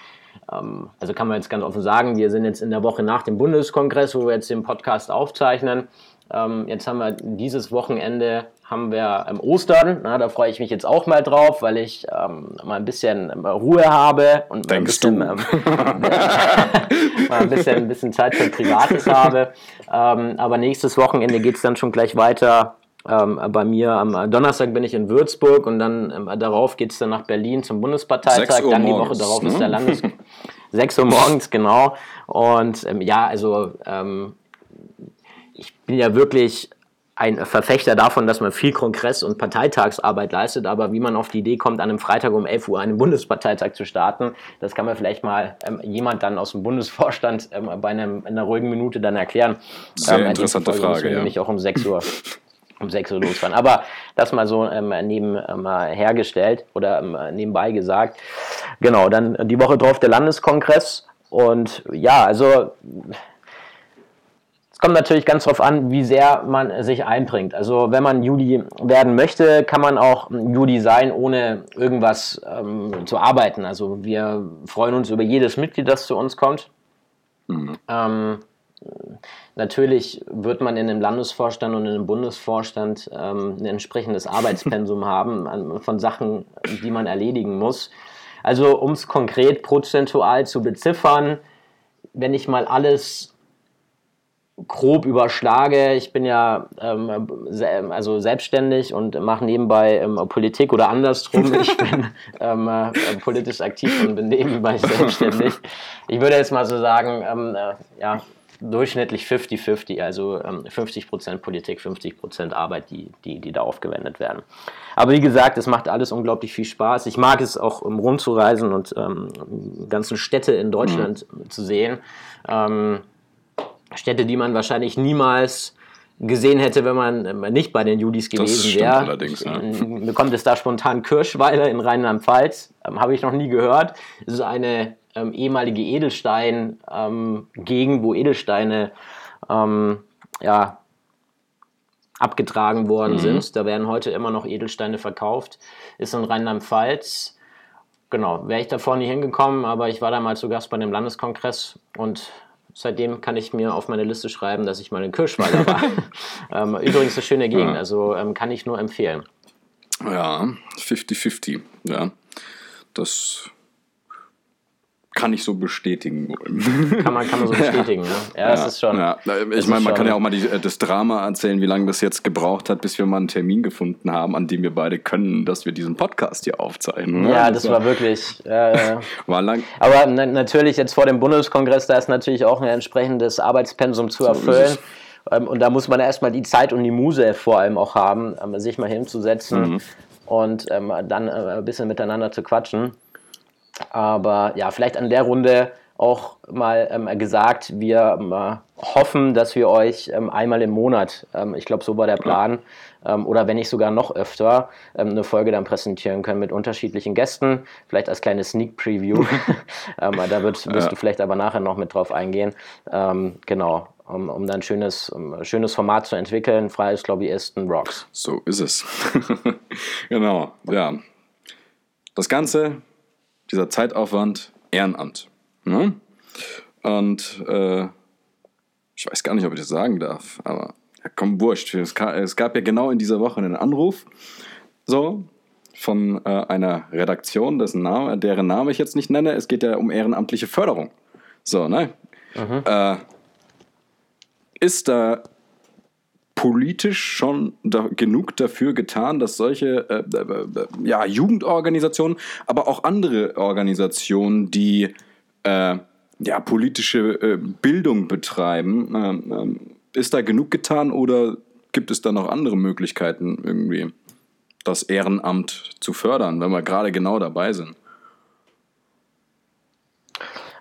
ähm, also kann man jetzt ganz offen sagen, wir sind jetzt in der Woche nach dem Bundeskongress, wo wir jetzt den Podcast aufzeichnen. Ähm, jetzt haben wir dieses Wochenende haben wir ähm, Ostern. Na, da freue ich mich jetzt auch mal drauf, weil ich ähm, mal ein bisschen ähm, Ruhe habe und ein bisschen, ähm, mal ein bisschen, ein bisschen Zeit für Privates habe. Ähm, aber nächstes Wochenende geht es dann schon gleich weiter. Ähm, bei mir am Donnerstag bin ich in Würzburg und dann darauf geht es dann nach Berlin zum Bundesparteitag. Dann die Woche darauf ne? ist der Landes... 6 Uhr morgens, genau. Und ja, also ich bin ja wirklich ein Verfechter davon, dass man viel Kongress- und Parteitagsarbeit leistet, aber wie man auf die Idee kommt, an einem Freitag um 11 Uhr einen Bundesparteitag zu starten, das kann mir vielleicht mal ähm, jemand dann aus dem Bundesvorstand ähm, bei einem, einer ruhigen Minute dann erklären. Sehr ähm, interessante Frage. Ja. Nämlich auch um 6 Uhr. um 6 Uhr losfahren. Aber das mal so ähm, neben ähm, hergestellt oder ähm, nebenbei gesagt. Genau, dann die Woche drauf der Landeskongress. Und ja, also kommt natürlich ganz darauf an, wie sehr man sich einbringt. Also wenn man Juli werden möchte, kann man auch Juli sein, ohne irgendwas ähm, zu arbeiten. Also wir freuen uns über jedes Mitglied, das zu uns kommt. Mhm. Ähm, natürlich wird man in dem Landesvorstand und in dem Bundesvorstand ähm, ein entsprechendes Arbeitspensum haben an, von Sachen, die man erledigen muss. Also um es konkret prozentual zu beziffern, wenn ich mal alles grob überschlage. Ich bin ja ähm, also selbstständig und mache nebenbei ähm, Politik oder andersrum. Ich bin ähm, äh, politisch aktiv und bin nebenbei selbstständig. Ich würde jetzt mal so sagen, ähm, äh, ja, durchschnittlich 50-50, also ähm, 50% Politik, 50% Arbeit, die, die, die da aufgewendet werden. Aber wie gesagt, es macht alles unglaublich viel Spaß. Ich mag es auch, um rumzureisen und ähm, ganzen Städte in Deutschland mhm. zu sehen. Ähm, Städte, die man wahrscheinlich niemals gesehen hätte, wenn man nicht bei den Judis gewesen wäre. Allerdings. Mir kommt es da spontan Kirschweiler in Rheinland-Pfalz, ähm, habe ich noch nie gehört. Es ist eine ähm, ehemalige Edelstein-Gegend, ähm, wo Edelsteine ähm, ja, abgetragen worden mhm. sind. Da werden heute immer noch Edelsteine verkauft. Ist in Rheinland-Pfalz. Genau, wäre ich davor nie hingekommen, aber ich war damals zu Gast bei dem Landeskongress und seitdem kann ich mir auf meine Liste schreiben, dass ich mal in Kirschweiler war. ähm, übrigens eine schöne Gegend, ja. also ähm, kann ich nur empfehlen. Ja, 50-50, ja. Das kann ich so bestätigen. Kann man, kann man so bestätigen, ja. Ja, ja, ist schon. Ja. Ich meine, man kann ja auch mal die, äh, das Drama erzählen, wie lange das jetzt gebraucht hat, bis wir mal einen Termin gefunden haben, an dem wir beide können, dass wir diesen Podcast hier aufzeichnen. Ja, das, das war, war, wirklich. Äh, war lang. Aber na, natürlich jetzt vor dem Bundeskongress, da ist natürlich auch ein entsprechendes Arbeitspensum zu erfüllen. So ähm, und da muss man erstmal die Zeit und die Muse vor allem auch haben, ähm, sich mal hinzusetzen mhm. und ähm, dann äh, ein bisschen miteinander zu quatschen. Aber ja, vielleicht an der Runde auch mal ähm, gesagt, wir ähm, hoffen, dass wir euch ähm, einmal im Monat, ähm, ich glaube, so war der Plan, ähm, oder wenn nicht sogar noch öfter, ähm, eine Folge dann präsentieren können mit unterschiedlichen Gästen, vielleicht als kleine Sneak Preview. da wird, wirst ja. du vielleicht aber nachher noch mit drauf eingehen. genau, um, um dann ein schönes, um ein schönes Format zu entwickeln. Freies Lobbyisten Rocks. So ist es. genau, ja. Das Ganze dieser Zeitaufwand Ehrenamt. Ne? Und äh, ich weiß gar nicht, ob ich das sagen darf, aber ja, komm, wurscht. Es, es gab ja genau in dieser Woche einen Anruf, so, von äh, einer Redaktion, dessen Name, deren Name ich jetzt nicht nenne. Es geht ja um ehrenamtliche Förderung. So, ne? Äh, ist da politisch schon da, genug dafür getan, dass solche äh, äh, äh, ja, Jugendorganisationen, aber auch andere Organisationen, die äh, ja, politische äh, Bildung betreiben, ähm, ist da genug getan oder gibt es da noch andere Möglichkeiten, irgendwie das Ehrenamt zu fördern, wenn wir gerade genau dabei sind?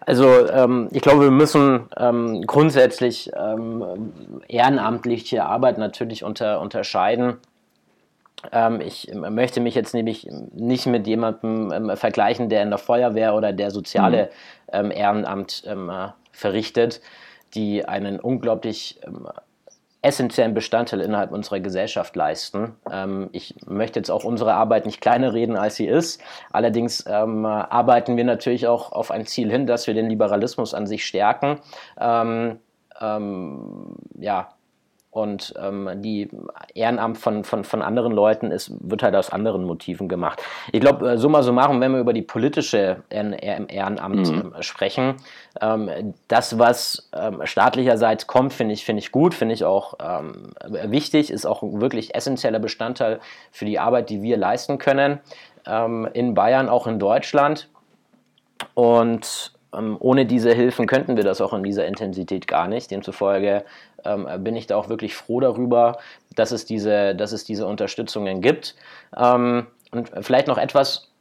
Also ähm, ich glaube, wir müssen ähm, grundsätzlich ähm, ehrenamtliche Arbeit natürlich unter, unterscheiden. Ähm, ich möchte mich jetzt nämlich nicht mit jemandem ähm, vergleichen, der in der Feuerwehr oder der soziale mhm. Ehrenamt verrichtet, die einen unglaublich essentiellen Bestandteil innerhalb unserer Gesellschaft leisten. Ähm, ich möchte jetzt auch unsere Arbeit nicht kleiner reden, als sie ist. Allerdings ähm, arbeiten wir natürlich auch auf ein Ziel hin, dass wir den Liberalismus an sich stärken. Ähm, ähm ja, und ähm, die Ehrenamt von, von, von anderen Leuten ist, wird halt aus anderen Motiven gemacht. Ich glaube, äh, summa summarum, wenn wir über die politische Ehrenamt mhm. äh, sprechen, ähm, das, was ähm, staatlicherseits kommt, finde ich, finde ich gut, finde ich auch ähm, wichtig, ist auch ein wirklich essentieller Bestandteil für die Arbeit, die wir leisten können. Ähm, in Bayern, auch in Deutschland. Und ähm, ohne diese Hilfen könnten wir das auch in dieser Intensität gar nicht. Demzufolge ähm, bin ich da auch wirklich froh darüber, dass es diese, dass es diese Unterstützungen gibt. Ähm, und vielleicht noch etwas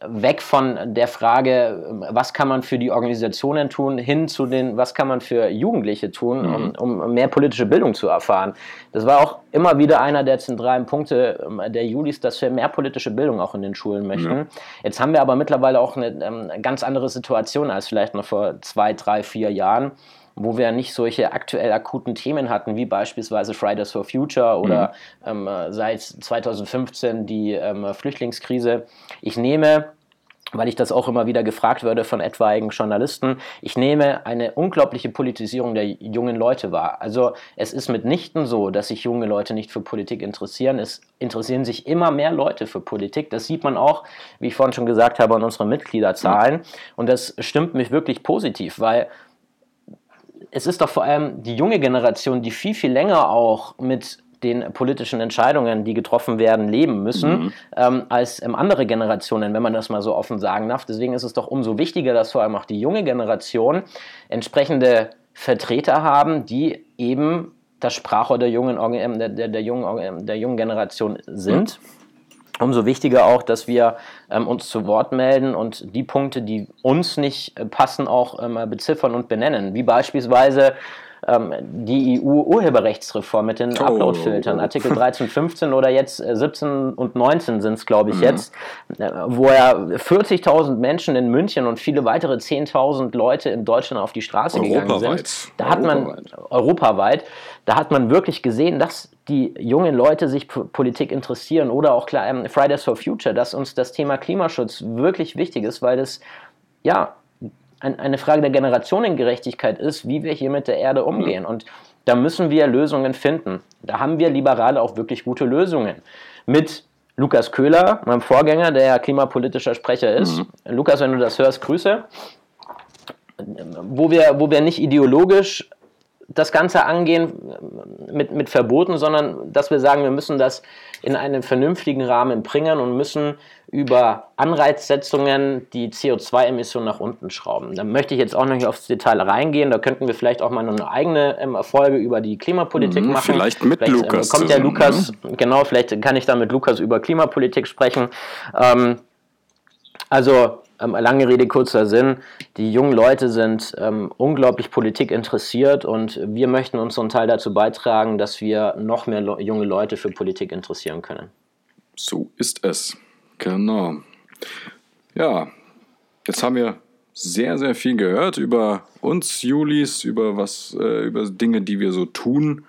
weg von der Frage, was kann man für die Organisationen tun, hin zu den, was kann man für Jugendliche tun, um, mhm. um mehr politische Bildung zu erfahren. Das war auch immer wieder einer der zentralen Punkte ähm, der Julis, dass wir mehr politische Bildung auch in den Schulen möchten. Ja. Jetzt haben wir aber mittlerweile auch eine, eine ähm, ganz andere Situation als vielleicht noch vor zwei, drei, vier Jahren wo wir nicht solche aktuell akuten Themen hatten, wie beispielsweise Fridays for Future oder mhm. ähm, seit 2015 die ähm, Flüchtlingskrise. Ich nehme weil ich das auch immer wieder gefragt werde von etwaigen Journalisten. Ich nehme eine unglaubliche Politisierung der jungen Leute wahr. Also es ist mitnichten so, dass sich junge Leute nicht für Politik interessieren. Es interessieren sich immer mehr Leute für Politik. Das sieht man auch, wie ich vorhin schon gesagt habe, an unseren Mitgliederzahlen. Und das stimmt mich wirklich positiv, weil es ist doch vor allem die junge Generation, die viel, viel länger auch mit den politischen Entscheidungen, die getroffen werden, leben müssen, mhm. ähm, als ähm, andere Generationen, wenn man das mal so offen sagen darf. Deswegen ist es doch umso wichtiger, dass vor allem auch die junge Generation entsprechende Vertreter haben, die eben das Sprachrohr der jungen, der, der, der, jungen, der jungen Generation sind. Umso wichtiger auch, dass wir ähm, uns zu Wort melden und die Punkte, die uns nicht äh, passen, auch ähm, beziffern und benennen. Wie beispielsweise ähm, die EU-Urheberrechtsreform mit den oh. Upload-Filtern, Artikel 13, 15 oder jetzt äh, 17 und 19 sind es, glaube ich, mhm. jetzt, äh, wo ja 40.000 Menschen in München und viele weitere 10.000 Leute in Deutschland auf die Straße gegangen sind. Da hat man europaweit, da hat man wirklich gesehen, dass die jungen Leute sich Politik interessieren oder auch ähm, Fridays for Future, dass uns das Thema Klimaschutz wirklich wichtig ist, weil das ja ein, eine Frage der Generationengerechtigkeit ist, wie wir hier mit der Erde umgehen. Und da müssen wir Lösungen finden. Da haben wir Liberale auch wirklich gute Lösungen. Mit Lukas Köhler, meinem Vorgänger, der ja klimapolitischer Sprecher ist. Mhm. Lukas, wenn du das hörst, Grüße. Wo wir, wo wir nicht ideologisch das Ganze angehen mit, mit Verboten, sondern dass wir sagen, wir müssen das in einen vernünftigen Rahmen bringen und müssen über Anreizsetzungen die CO2-Emissionen nach unten schrauben. Da möchte ich jetzt auch noch nicht aufs Detail reingehen. Da könnten wir vielleicht auch mal eine eigene ähm, Folge über die Klimapolitik mhm, machen. Vielleicht mit vielleicht, ähm, Lukas. kommt der Lukas, ne? genau, vielleicht kann ich dann mit Lukas über Klimapolitik sprechen. Ähm, also ähm, lange Rede, kurzer Sinn. Die jungen Leute sind ähm, unglaublich Politik interessiert und wir möchten unseren Teil dazu beitragen, dass wir noch mehr Le junge Leute für Politik interessieren können. So ist es. Genau. Ja, jetzt haben wir sehr, sehr viel gehört über uns Julis, über was, äh, über Dinge, die wir so tun.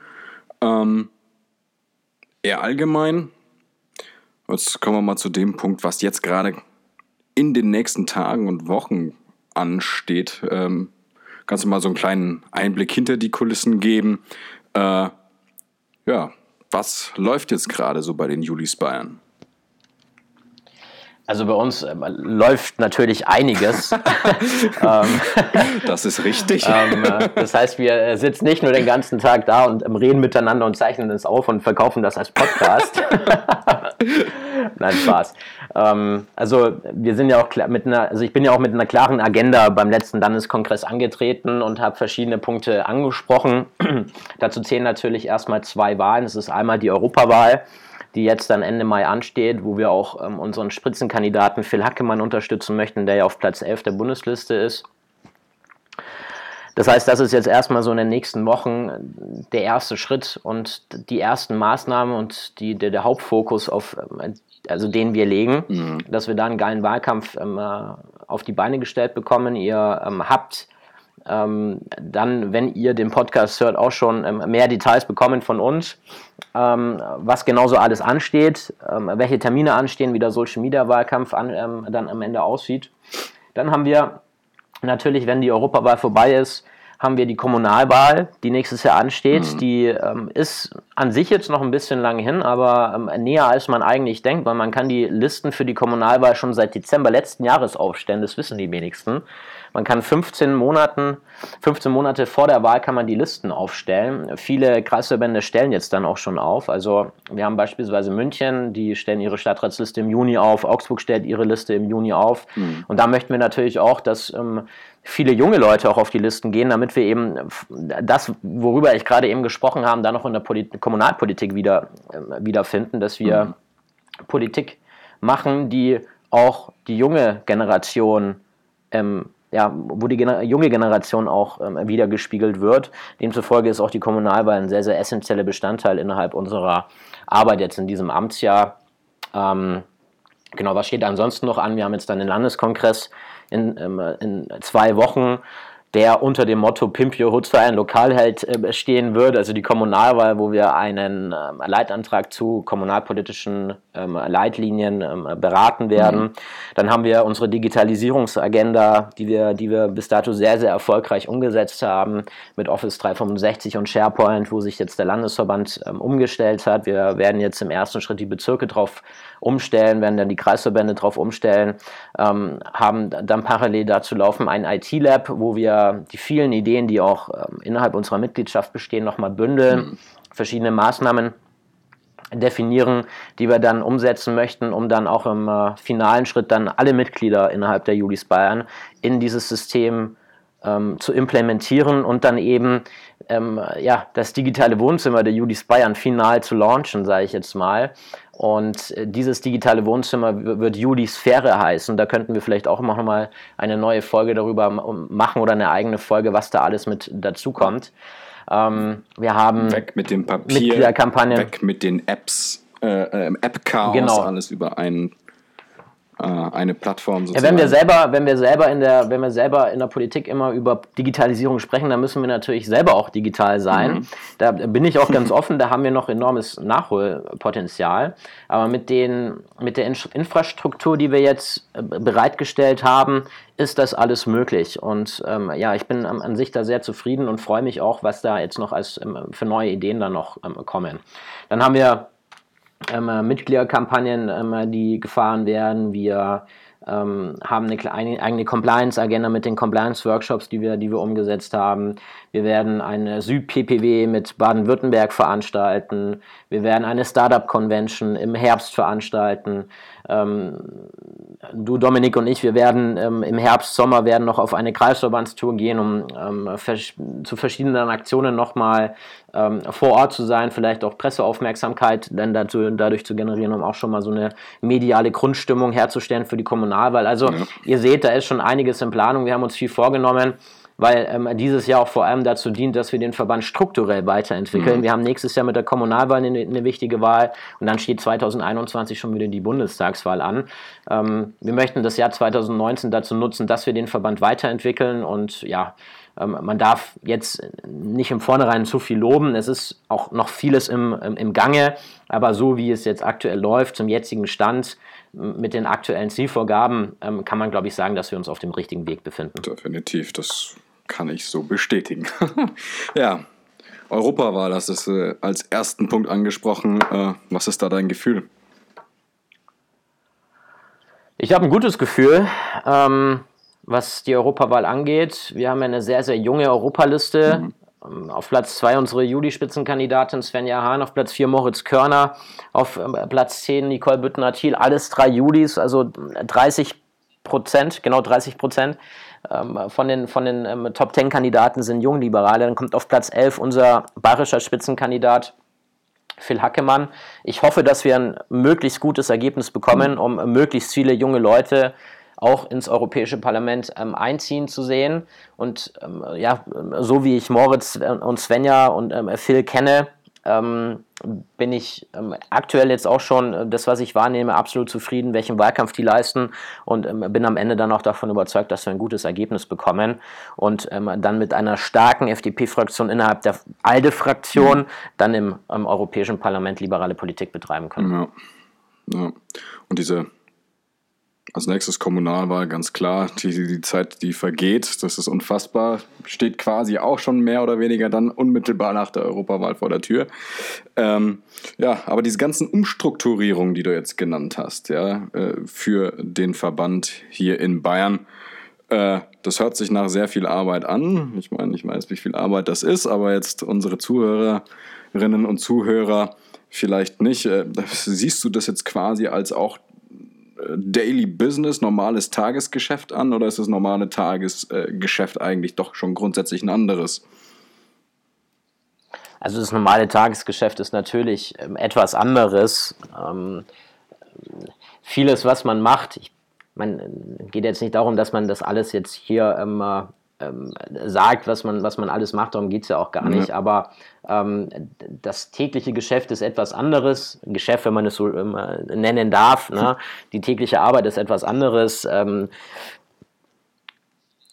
Ähm, eher allgemein. Jetzt kommen wir mal zu dem Punkt, was jetzt gerade in den nächsten Tagen und Wochen ansteht. Ähm, kannst du mal so einen kleinen Einblick hinter die Kulissen geben? Äh, ja, was läuft jetzt gerade so bei den Julis Bayern? Also bei uns äh, läuft natürlich einiges. ähm, das ist richtig. ähm, äh, das heißt, wir äh, sitzen nicht nur den ganzen Tag da und ähm, reden miteinander und zeichnen es auf und verkaufen das als Podcast. Nein, Spaß. Ähm, also wir sind ja auch mit einer, also ich bin ja auch mit einer klaren Agenda beim letzten Landeskongress angetreten und habe verschiedene Punkte angesprochen. Dazu zählen natürlich erstmal zwei Wahlen. Es ist einmal die Europawahl die jetzt dann Ende Mai ansteht, wo wir auch ähm, unseren Spitzenkandidaten Phil Hackemann unterstützen möchten, der ja auf Platz 11 der Bundesliste ist. Das heißt, das ist jetzt erstmal so in den nächsten Wochen der erste Schritt und die ersten Maßnahmen und die, der, der Hauptfokus, auf, ähm, also den wir legen, mhm. dass wir da einen geilen Wahlkampf ähm, äh, auf die Beine gestellt bekommen. Ihr ähm, habt ähm, dann, wenn ihr den Podcast hört, auch schon ähm, mehr Details bekommen von uns, ähm, was genauso alles ansteht, ähm, welche Termine anstehen, wie der Social Media Wahlkampf an, ähm, dann am Ende aussieht. Dann haben wir natürlich, wenn die Europawahl vorbei ist, haben wir die Kommunalwahl, die nächstes Jahr ansteht. Mhm. Die ähm, ist an sich jetzt noch ein bisschen lang hin, aber ähm, näher als man eigentlich denkt, weil man kann die Listen für die Kommunalwahl schon seit Dezember letzten Jahres aufstellen, das wissen die wenigsten. Man kann 15 Monaten, 15 Monate vor der Wahl kann man die Listen aufstellen. Viele Kreisverbände stellen jetzt dann auch schon auf. Also wir haben beispielsweise München, die stellen ihre Stadtratsliste im Juni auf. Augsburg stellt ihre Liste im Juni auf. Mhm. Und da möchten wir natürlich auch, dass ähm, viele junge Leute auch auf die Listen gehen, damit wir eben das, worüber ich gerade eben gesprochen habe, da noch in der Polit Kommunalpolitik wieder, äh, wiederfinden, dass wir mhm. Politik machen, die auch die junge Generation ähm, ja, wo die Gener junge Generation auch ähm, wiedergespiegelt wird. Demzufolge ist auch die Kommunalwahl ein sehr, sehr essentieller Bestandteil innerhalb unserer Arbeit jetzt in diesem Amtsjahr. Ähm, genau, was steht ansonsten noch an? Wir haben jetzt dann den Landeskongress in, ähm, in zwei Wochen der unter dem Motto Pimp Your Hood für einen Lokalheld äh, stehen würde, also die Kommunalwahl, wo wir einen ähm, Leitantrag zu kommunalpolitischen ähm, Leitlinien ähm, beraten werden. Mhm. Dann haben wir unsere Digitalisierungsagenda, die wir, die wir bis dato sehr, sehr erfolgreich umgesetzt haben, mit Office 365 und SharePoint, wo sich jetzt der Landesverband umgestellt hat. Wir werden jetzt im ersten Schritt die Bezirke drauf umstellen, werden dann die Kreisverbände drauf umstellen, haben dann parallel dazu laufen ein IT-Lab, wo wir die vielen Ideen, die auch ähm, innerhalb unserer Mitgliedschaft bestehen, nochmal bündeln, mhm. verschiedene Maßnahmen definieren, die wir dann umsetzen möchten, um dann auch im äh, finalen Schritt dann alle Mitglieder innerhalb der Julis Bayern in dieses System ähm, zu implementieren und dann eben ähm, ja, das digitale Wohnzimmer der Judis Bayern final zu launchen, sage ich jetzt mal. Und äh, dieses digitale Wohnzimmer wird Juli Sphäre heißen. Da könnten wir vielleicht auch noch mal eine neue Folge darüber machen oder eine eigene Folge, was da alles mit dazukommt. Ähm, wir haben weg mit dem Papier, weg mit den Apps, äh, äh App-Chaos, genau. alles über einen eine Plattform sozusagen. Ja, wenn wir selber, wenn wir selber in der, wenn wir selber in der Politik immer über Digitalisierung sprechen, dann müssen wir natürlich selber auch digital sein. Mhm. Da bin ich auch ganz offen, da haben wir noch enormes Nachholpotenzial. Aber mit den, mit der Infrastruktur, die wir jetzt äh, bereitgestellt haben, ist das alles möglich. Und ähm, ja, ich bin an, an, sich da sehr zufrieden und freue mich auch, was da jetzt noch als ähm, für neue Ideen dann noch ähm, kommen. Dann haben wir ähm, äh, Mitgliederkampagnen, ähm, die gefahren werden. Wir ähm, haben eine eigene Compliance-Agenda mit den Compliance-Workshops, die wir, die wir umgesetzt haben. Wir werden eine Süd-PPW mit Baden-Württemberg veranstalten. Wir werden eine Startup-Convention im Herbst veranstalten. Ähm, du, Dominik und ich, wir werden ähm, im Herbst, Sommer werden noch auf eine Kreisverbandstour gehen, um ähm, vers zu verschiedenen Aktionen nochmal ähm, vor Ort zu sein, vielleicht auch Presseaufmerksamkeit dann dazu, dadurch zu generieren, um auch schon mal so eine mediale Grundstimmung herzustellen für die Kommunalwahl. Also ja. ihr seht, da ist schon einiges in Planung. Wir haben uns viel vorgenommen weil ähm, dieses Jahr auch vor allem dazu dient, dass wir den Verband strukturell weiterentwickeln. Mhm. Wir haben nächstes Jahr mit der Kommunalwahl eine, eine, wichtige Wahl und dann steht 2021 schon wieder die Bundestagswahl an. Ähm, wir möchten das Jahr 2019 dazu nutzen, dass wir den Verband weiterentwickeln und ja, ähm, man darf jetzt nicht im Vornherein zu viel loben. Es ist auch noch vieles im, im, im Gange, aber so wie es jetzt aktuell läuft, zum jetzigen Stand, mit den aktuellen Zielvorgaben, ähm, kann man, glaube ich, sagen, dass wir uns auf dem richtigen Weg befinden. Definitiv, das kann ich so bestätigen. ja, Europawahl hast du äh, als ersten Punkt angesprochen. Äh, was ist da dein Gefühl? Ich habe ein gutes Gefühl, ähm, was die Europawahl angeht. Wir haben ja eine sehr, sehr junge Europaliste. Mhm. Ähm, auf Platz 2 unsere Juli-Spitzenkandidatin Svenja Hahn, auf Platz 4 Moritz Körner, auf ähm, Platz 10 Nicole Büttner-Thiel, alles drei Julis, also 30 Prozent, genau 30 Prozent von den, von den ähm, Top 10 Kandidaten sind Jungliberale. Dann kommt auf Platz 11 unser bayerischer Spitzenkandidat Phil Hackemann. Ich hoffe, dass wir ein möglichst gutes Ergebnis bekommen, um möglichst viele junge Leute auch ins Europäische Parlament ähm, einziehen zu sehen. Und ähm, ja, so wie ich Moritz äh, und Svenja und ähm, Phil kenne, ähm, bin ich ähm, aktuell jetzt auch schon, äh, das was ich wahrnehme, absolut zufrieden, welchen Wahlkampf die leisten und ähm, bin am Ende dann auch davon überzeugt, dass wir ein gutes Ergebnis bekommen und ähm, dann mit einer starken FDP-Fraktion innerhalb der ALDE-Fraktion mhm. dann im, im, Europäischen Parlament liberale Politik betreiben können. Ja. ja. Und diese als nächstes Kommunalwahl, ganz klar. Die, die Zeit, die vergeht, das ist unfassbar. Steht quasi auch schon mehr oder weniger dann unmittelbar nach der Europawahl vor der Tür. Ähm, ja, aber diese ganzen Umstrukturierungen, die du jetzt genannt hast, ja, äh, für den Verband hier in Bayern, äh, das hört sich nach sehr viel Arbeit an. Ich meine, ich weiß, wie viel Arbeit das ist, aber jetzt unsere Zuhörerinnen und Zuhörer vielleicht nicht. Äh, siehst du das jetzt quasi als auch Daily Business, normales Tagesgeschäft an oder ist das normale Tagesgeschäft eigentlich doch schon grundsätzlich ein anderes? Also das normale Tagesgeschäft ist natürlich ähm, etwas anderes. Ähm, vieles, was man macht, ich, man geht jetzt nicht darum, dass man das alles jetzt hier ähm, ähm, sagt, was man, was man alles macht, darum geht es ja auch gar nicht. Aber ähm, das tägliche Geschäft ist etwas anderes. Geschäft, wenn man es so ähm, nennen darf. Ne? Die tägliche Arbeit ist etwas anderes. Ähm,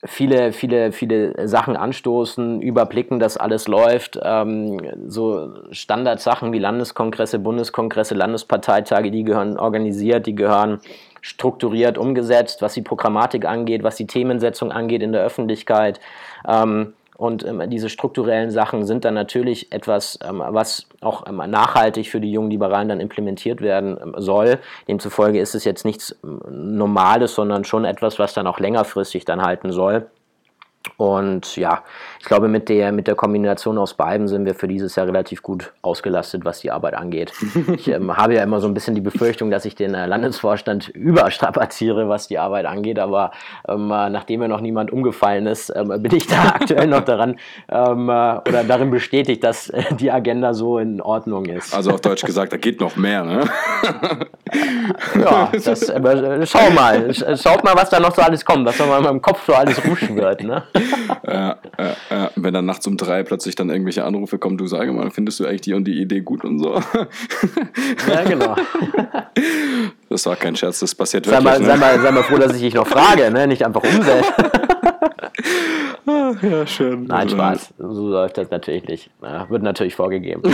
viele, viele, viele Sachen anstoßen, überblicken, dass alles läuft. Ähm, so Standardsachen wie Landeskongresse, Bundeskongresse, Landesparteitage, die gehören organisiert, die gehören strukturiert umgesetzt, was die Programmatik angeht, was die Themensetzung angeht in der Öffentlichkeit. Ähm, und ähm, diese strukturellen Sachen sind dann natürlich etwas, ähm, was auch ähm, nachhaltig für die jungen Liberalen dann implementiert werden ähm, soll. Demzufolge ist es jetzt nichts ähm, Normales, sondern schon etwas, was dann auch längerfristig dann halten soll. Und ja, ich glaube, mit der, mit der Kombination aus beiden sind wir für dieses Jahr relativ gut ausgelastet, was die Arbeit angeht. Ich ähm, habe ja immer so ein bisschen die Befürchtung, dass ich den äh, Landesvorstand überstrapaziere, was die Arbeit angeht. Aber ähm, äh, nachdem mir noch niemand umgefallen ist, ähm, bin ich da aktuell noch daran ähm, äh, oder darin bestätigt, dass äh, die Agenda so in Ordnung ist. Also auf Deutsch gesagt, da geht noch mehr, ne? ja, das, äh, schau mal, schaut mal, was da noch so alles kommt, was da in meinem Kopf so alles ruschen wird. Ne? äh, äh, wenn dann nachts um drei plötzlich dann irgendwelche Anrufe kommen, du sage mal, findest du eigentlich die und die Idee gut und so. ja, genau. Das war kein Scherz, das passiert sei wirklich. Mal, ne? sei, mal, sei mal froh, dass ich dich noch frage, ne? nicht einfach umsetze. ja, schön. Nein, Spaß. So läuft das natürlich nicht. Ja, wird natürlich vorgegeben.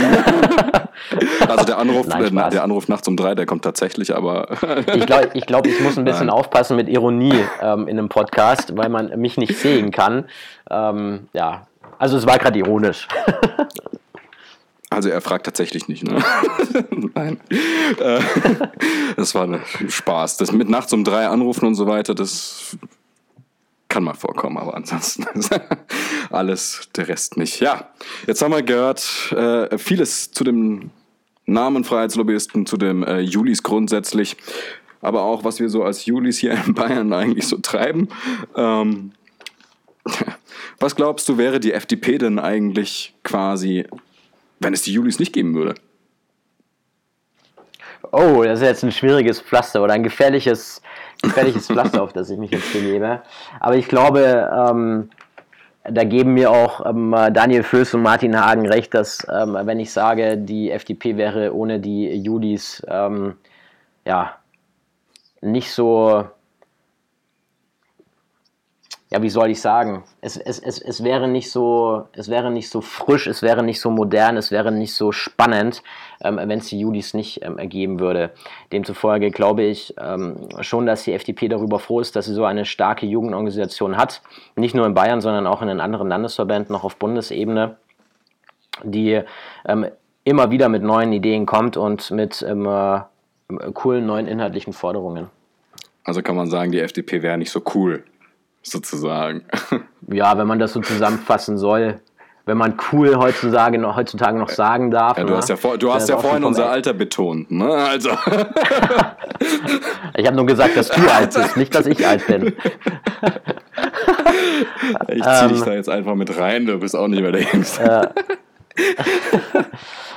Also der Anruf, Nein, Spaß. der Anruf nachts um drei, der kommt tatsächlich, aber Ich glaube, ich, glaub, ich muss ein bisschen aufpassen mit Ironie ähm, in einem Podcast, weil man mich nicht sehen kann. Ähm, ja, also es war gerade ironisch. Also er fragt tatsächlich nicht, ne? Nein. Äh, Das war ein Spaß. Das mit nachts um drei anrufen und so weiter, das kann mal vorkommen, aber ansonsten alles der Rest nicht. Ja, jetzt haben wir gehört äh, vieles zu dem Namen Freiheitslobbyisten, zu dem äh, Julis grundsätzlich, aber auch was wir so als Julis hier in Bayern eigentlich so treiben. Ähm, was glaubst du, wäre die FDP denn eigentlich quasi, wenn es die Julis nicht geben würde? Oh, das ist jetzt ein schwieriges Pflaster oder ein gefährliches, gefährliches Pflaster, auf das ich mich jetzt begebe. Aber ich glaube, ähm, da geben mir auch ähm, Daniel Föß und Martin Hagen recht, dass ähm, wenn ich sage, die FDP wäre ohne die Julis ähm, ja nicht so ja, wie soll ich sagen? Es, es, es, es, wäre nicht so, es wäre nicht so frisch, es wäre nicht so modern, es wäre nicht so spannend, ähm, wenn es die Julis nicht ähm, ergeben würde. Demzufolge glaube ich ähm, schon, dass die FDP darüber froh ist, dass sie so eine starke Jugendorganisation hat. Nicht nur in Bayern, sondern auch in den anderen Landesverbänden, noch auf Bundesebene, die ähm, immer wieder mit neuen Ideen kommt und mit ähm, äh, coolen neuen inhaltlichen Forderungen. Also kann man sagen, die FDP wäre nicht so cool, sozusagen. Ja, wenn man das so zusammenfassen soll, wenn man cool heutzutage noch, heutzutage noch sagen darf. Ja, du ne? hast ja, vor, du hast ja vorhin unser Alter betont, ne? Also. Ich habe nur gesagt, dass du alt bist, nicht, dass ich alt bin. Ich zieh dich da jetzt einfach mit rein, du bist auch nicht mehr der Jüngste.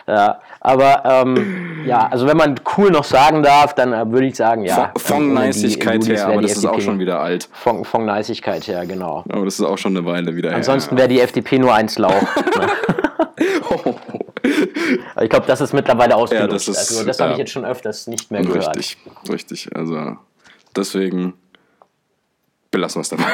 Ja, aber ähm, ja, also wenn man cool noch sagen darf, dann äh, würde ich sagen, ja. Von Neisigkeit Julis her, aber das ist auch schon wieder alt. Von, von Neisigkeit her, genau. Aber das ist auch schon eine Weile wieder Ansonsten wäre die FDP nur eins Lauch. ne? Aber ich glaube, das ist mittlerweile ausgelutscht. das ist- also das habe ja. ich jetzt schon öfters nicht mehr gehört. Richtig, richtig. Also deswegen belassen wir es dabei.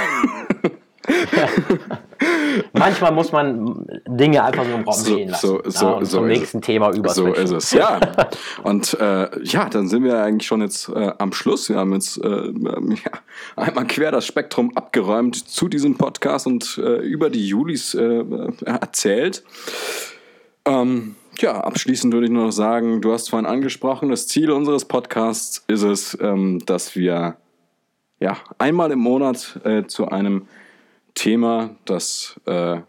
Manchmal muss man Dinge einfach so im Raum So- stehen lassen. so- so- ja, und so zum nächsten Thema So überswitchen. ist es, ja. Und äh, ja, dann sind wir eigentlich schon jetzt äh, am Schluss. Wir haben jetzt äh, ja, einmal quer das Spektrum abgeräumt zu diesem Podcast und äh, über die Julis äh, erzählt. Ähm, ja, abschließend würde ich nur noch sagen, du hast vorhin angesprochen, das Ziel unseres Podcasts ist es, ähm, dass wir ja, einmal im Monat äh, zu einem Thema, das äh,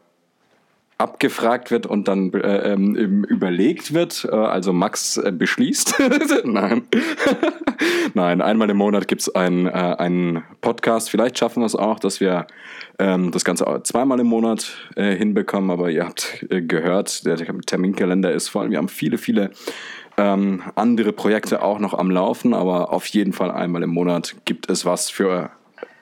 abgefragt wird und dann äh, ähm, überlegt wird, äh, also Max äh, beschließt. Nein. Nein, einmal im Monat gibt es einen, äh, einen Podcast. Vielleicht schaffen wir es auch, dass wir ähm, das Ganze zweimal im Monat äh, hinbekommen, aber ihr habt äh, gehört, der Terminkalender ist voll. Wir haben viele, viele ähm, andere Projekte auch noch am Laufen, aber auf jeden Fall einmal im Monat gibt es was für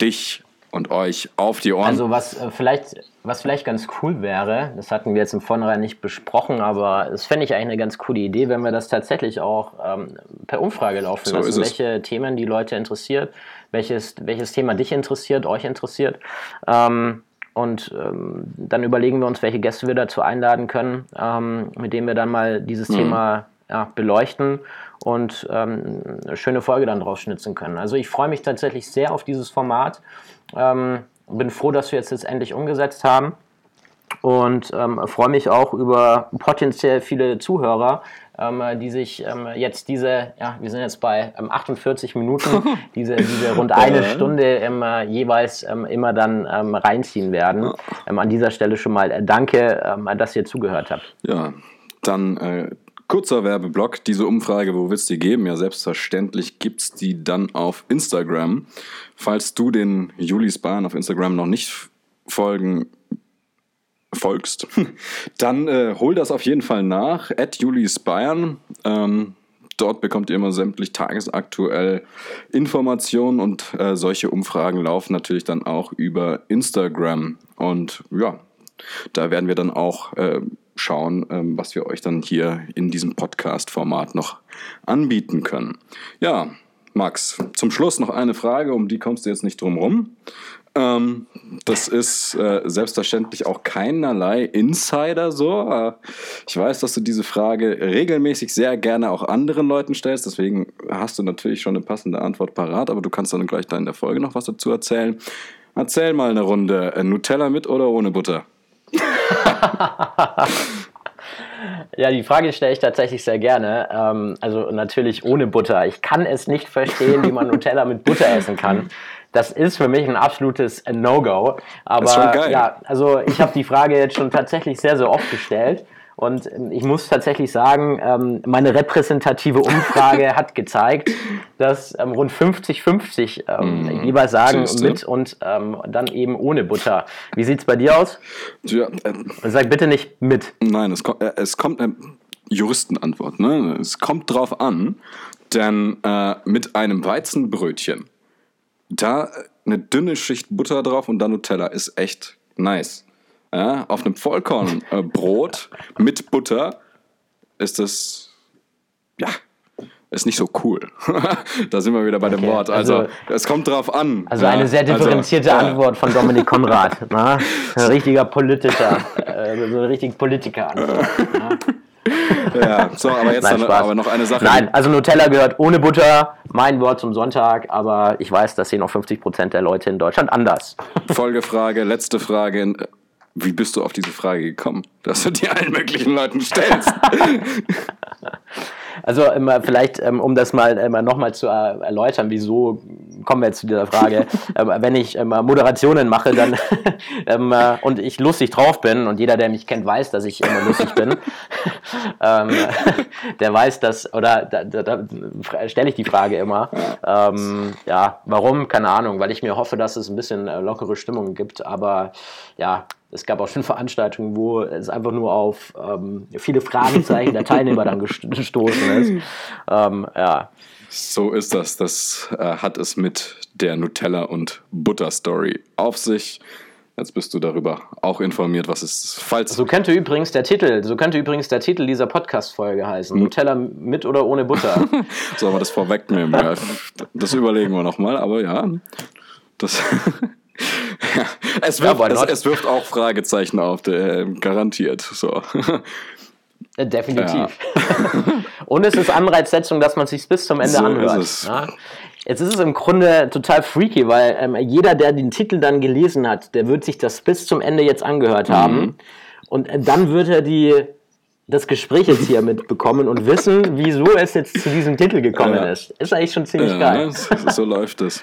dich und euch auf die Ohren. Also was äh, vielleicht, was vielleicht ganz cool wäre, das hatten wir jetzt im Vornherein nicht besprochen, aber das fände ich eigentlich eine ganz coole Idee, wenn wir das tatsächlich auch ähm, per Umfrage laufen So lassen, es. welche Themen die Leute interessiert, welches, welches Thema dich interessiert, euch interessiert. Ähm, und ähm, dann überlegen wir uns, welche Gäste wir dazu einladen können, ähm, mit denen wir dann mal dieses Mhm. Thema ja, beleuchten und ähm, eine schöne Folge dann draus schnitzen können. Also ich freue mich tatsächlich sehr auf dieses Format. Ähm, bin froh, dass wir jetzt endlich umgesetzt haben. und ähm, freue mich auch über potenziell viele Zuhörer, ähm, die sich ähm, jetzt diese, ja, wir sind jetzt bei ähm, 48 Minuten, diese, diese rund eine Stunde immer jeweils ähm, immer dann ähm, reinziehen werden. Ähm, an dieser Stelle schon mal äh, danke, ähm, dass ihr zugehört habt. Ja, dann äh, kurzer Werbeblock. Diese Umfrage, wo wird es die geben? Ja, selbstverständlich gibt es die dann auf Instagram. Falls du den Julis Bahn auf Instagram noch nicht folgen folgst, dann äh, hol das auf jeden Fall nach. At Julis Bayern. Ähm, dort bekommt ihr immer sämtlich tagesaktuell Informationen und äh, solche Umfragen laufen natürlich dann auch über Instagram. Und ja, da werden wir dann auch äh, schauen, ähm, was wir euch dann hier in diesem Podcast-Format noch anbieten können. Ja, Max, zum Schluss noch eine Frage, um die kommst du jetzt nicht drum rum. Ähm, das ist äh, selbstverständlich auch keinerlei Insider so. Äh, ich weiß, dass du diese Frage regelmäßig sehr gerne auch anderen Leuten stellst, deswegen hast du natürlich schon eine passende Antwort parat, aber du kannst dann gleich da in der Folge noch was dazu erzählen. Erzähl mal eine Runde. Äh, Nutella mit oder ohne Butter? Ja, die Frage stelle ich tatsächlich sehr gerne. Ähm, also natürlich ohne Butter. Ich kann es nicht verstehen, wie man Nutella mit Butter essen kann. Das ist für mich ein absolutes No-Go. Aber ja, also ich habe die Frage jetzt schon tatsächlich sehr, sehr oft gestellt. Und ähm, ich muss tatsächlich sagen, ähm, meine repräsentative Umfrage hat gezeigt, dass ähm, rund 50-50 mm, jeweils sagen mit und dann eben ohne Butter. Wie sieht es bei dir aus? Ja, äh, Sag bitte nicht mit. Nein, es kommt, äh, es kommt äh, Juristenantwort. Ne? Es kommt drauf an, denn äh, mit einem Weizenbrötchen da eine dünne Schicht Butter drauf und dann Nutella ist echt nice. Ja, auf einem Vollkornbrot äh, mit Butter ist das, ja, ist nicht so cool. da sind wir wieder bei okay. dem Wort. Also, also, es kommt drauf an. Also eine sehr also, differenzierte also, Antwort von Dominik Konrad. Na? Ein richtiger politischer, äh, so eine richtig Politiker-Antwort. ja, so, aber jetzt Nein, dann, aber noch eine Sache. Nein, also Nutella gehört ohne Butter, mein Wort zum Sonntag, aber ich weiß, das sehen auch 50 Prozent der Leute in Deutschland anders. Folgefrage, letzte Frage. Wie bist du auf diese Frage gekommen, dass du die allen möglichen Leuten stellst? Also vielleicht, ähm, um das mal immer nochmal zu erläutern, wieso kommen wir jetzt zu dieser Frage. Ähm, wenn ich Moderationen mache, dann ähm, äh, und ich lustig drauf bin und jeder, der mich kennt, weiß, dass ich immer lustig bin, der weiß das oder da, da, da stelle ich die Frage immer. ja, warum? Keine Ahnung, weil ich mir hoffe, dass es ein bisschen äh, lockere Stimmung gibt, aber ja, es gab auch schon Veranstaltungen, wo es einfach nur auf ähm, viele Fragezeichen der Teilnehmer dann gestoßen ist. Ähm, ja. So ist das. Das äh, hat es mit der Nutella und Butter Story auf sich. Jetzt bist du darüber auch informiert, was es falls. So könnte übrigens der Titel, so könnte übrigens der Titel dieser Podcast-Folge heißen. Hm. Nutella mit oder ohne Butter. Sollen wir das vorwegnehmen? Ja, das überlegen wir nochmal, aber ja. Das es, wirft, ja, es, es, wirft auch Fragezeichen auf, äh, garantiert. So. Definitiv. Ja. Und es ist Anreizsetzung, dass man sich bis zum Ende so anhört. Ist ja? Jetzt ist es im Grunde total freaky, weil ähm, jeder, der den Titel dann gelesen hat, der wird sich das bis zum Ende jetzt angehört mhm. haben. Und äh, dann wird er die das Gespräch jetzt hier mitbekommen und wissen, wieso es jetzt zu diesem Titel gekommen ja. ist. Ist eigentlich schon ziemlich geil. Ne? So läuft es.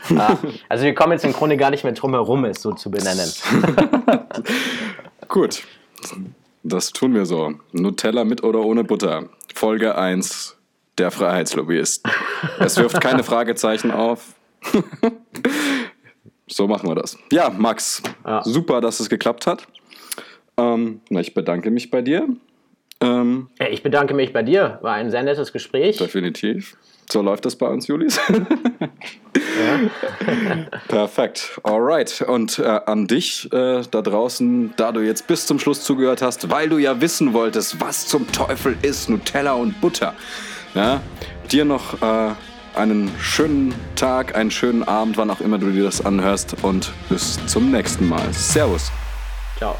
Also wir kommen jetzt im Grunde gar nicht mehr drum herum, es so zu benennen. Gut, das tun wir so. Nutella mit oder ohne Butter. Folge 1 der Freiheitslobbyist. Es wirft keine Fragezeichen auf. so machen wir das. Ja, Max, super, dass es geklappt hat. Ähm, ich bedanke mich bei dir. Ähm, ich bedanke mich bei dir. War ein sehr nettes Gespräch. Definitiv. So läuft das bei uns, Julis. ja. Perfekt. Alright. Und äh, an dich äh, da draußen, da du jetzt bis zum Schluss zugehört hast, weil du ja wissen wolltest, was zum Teufel ist Nutella und Butter. Ja? Dir noch äh, einen schönen Tag, einen schönen Abend, wann auch immer du dir das anhörst. Und bis zum nächsten Mal. Servus. Ciao.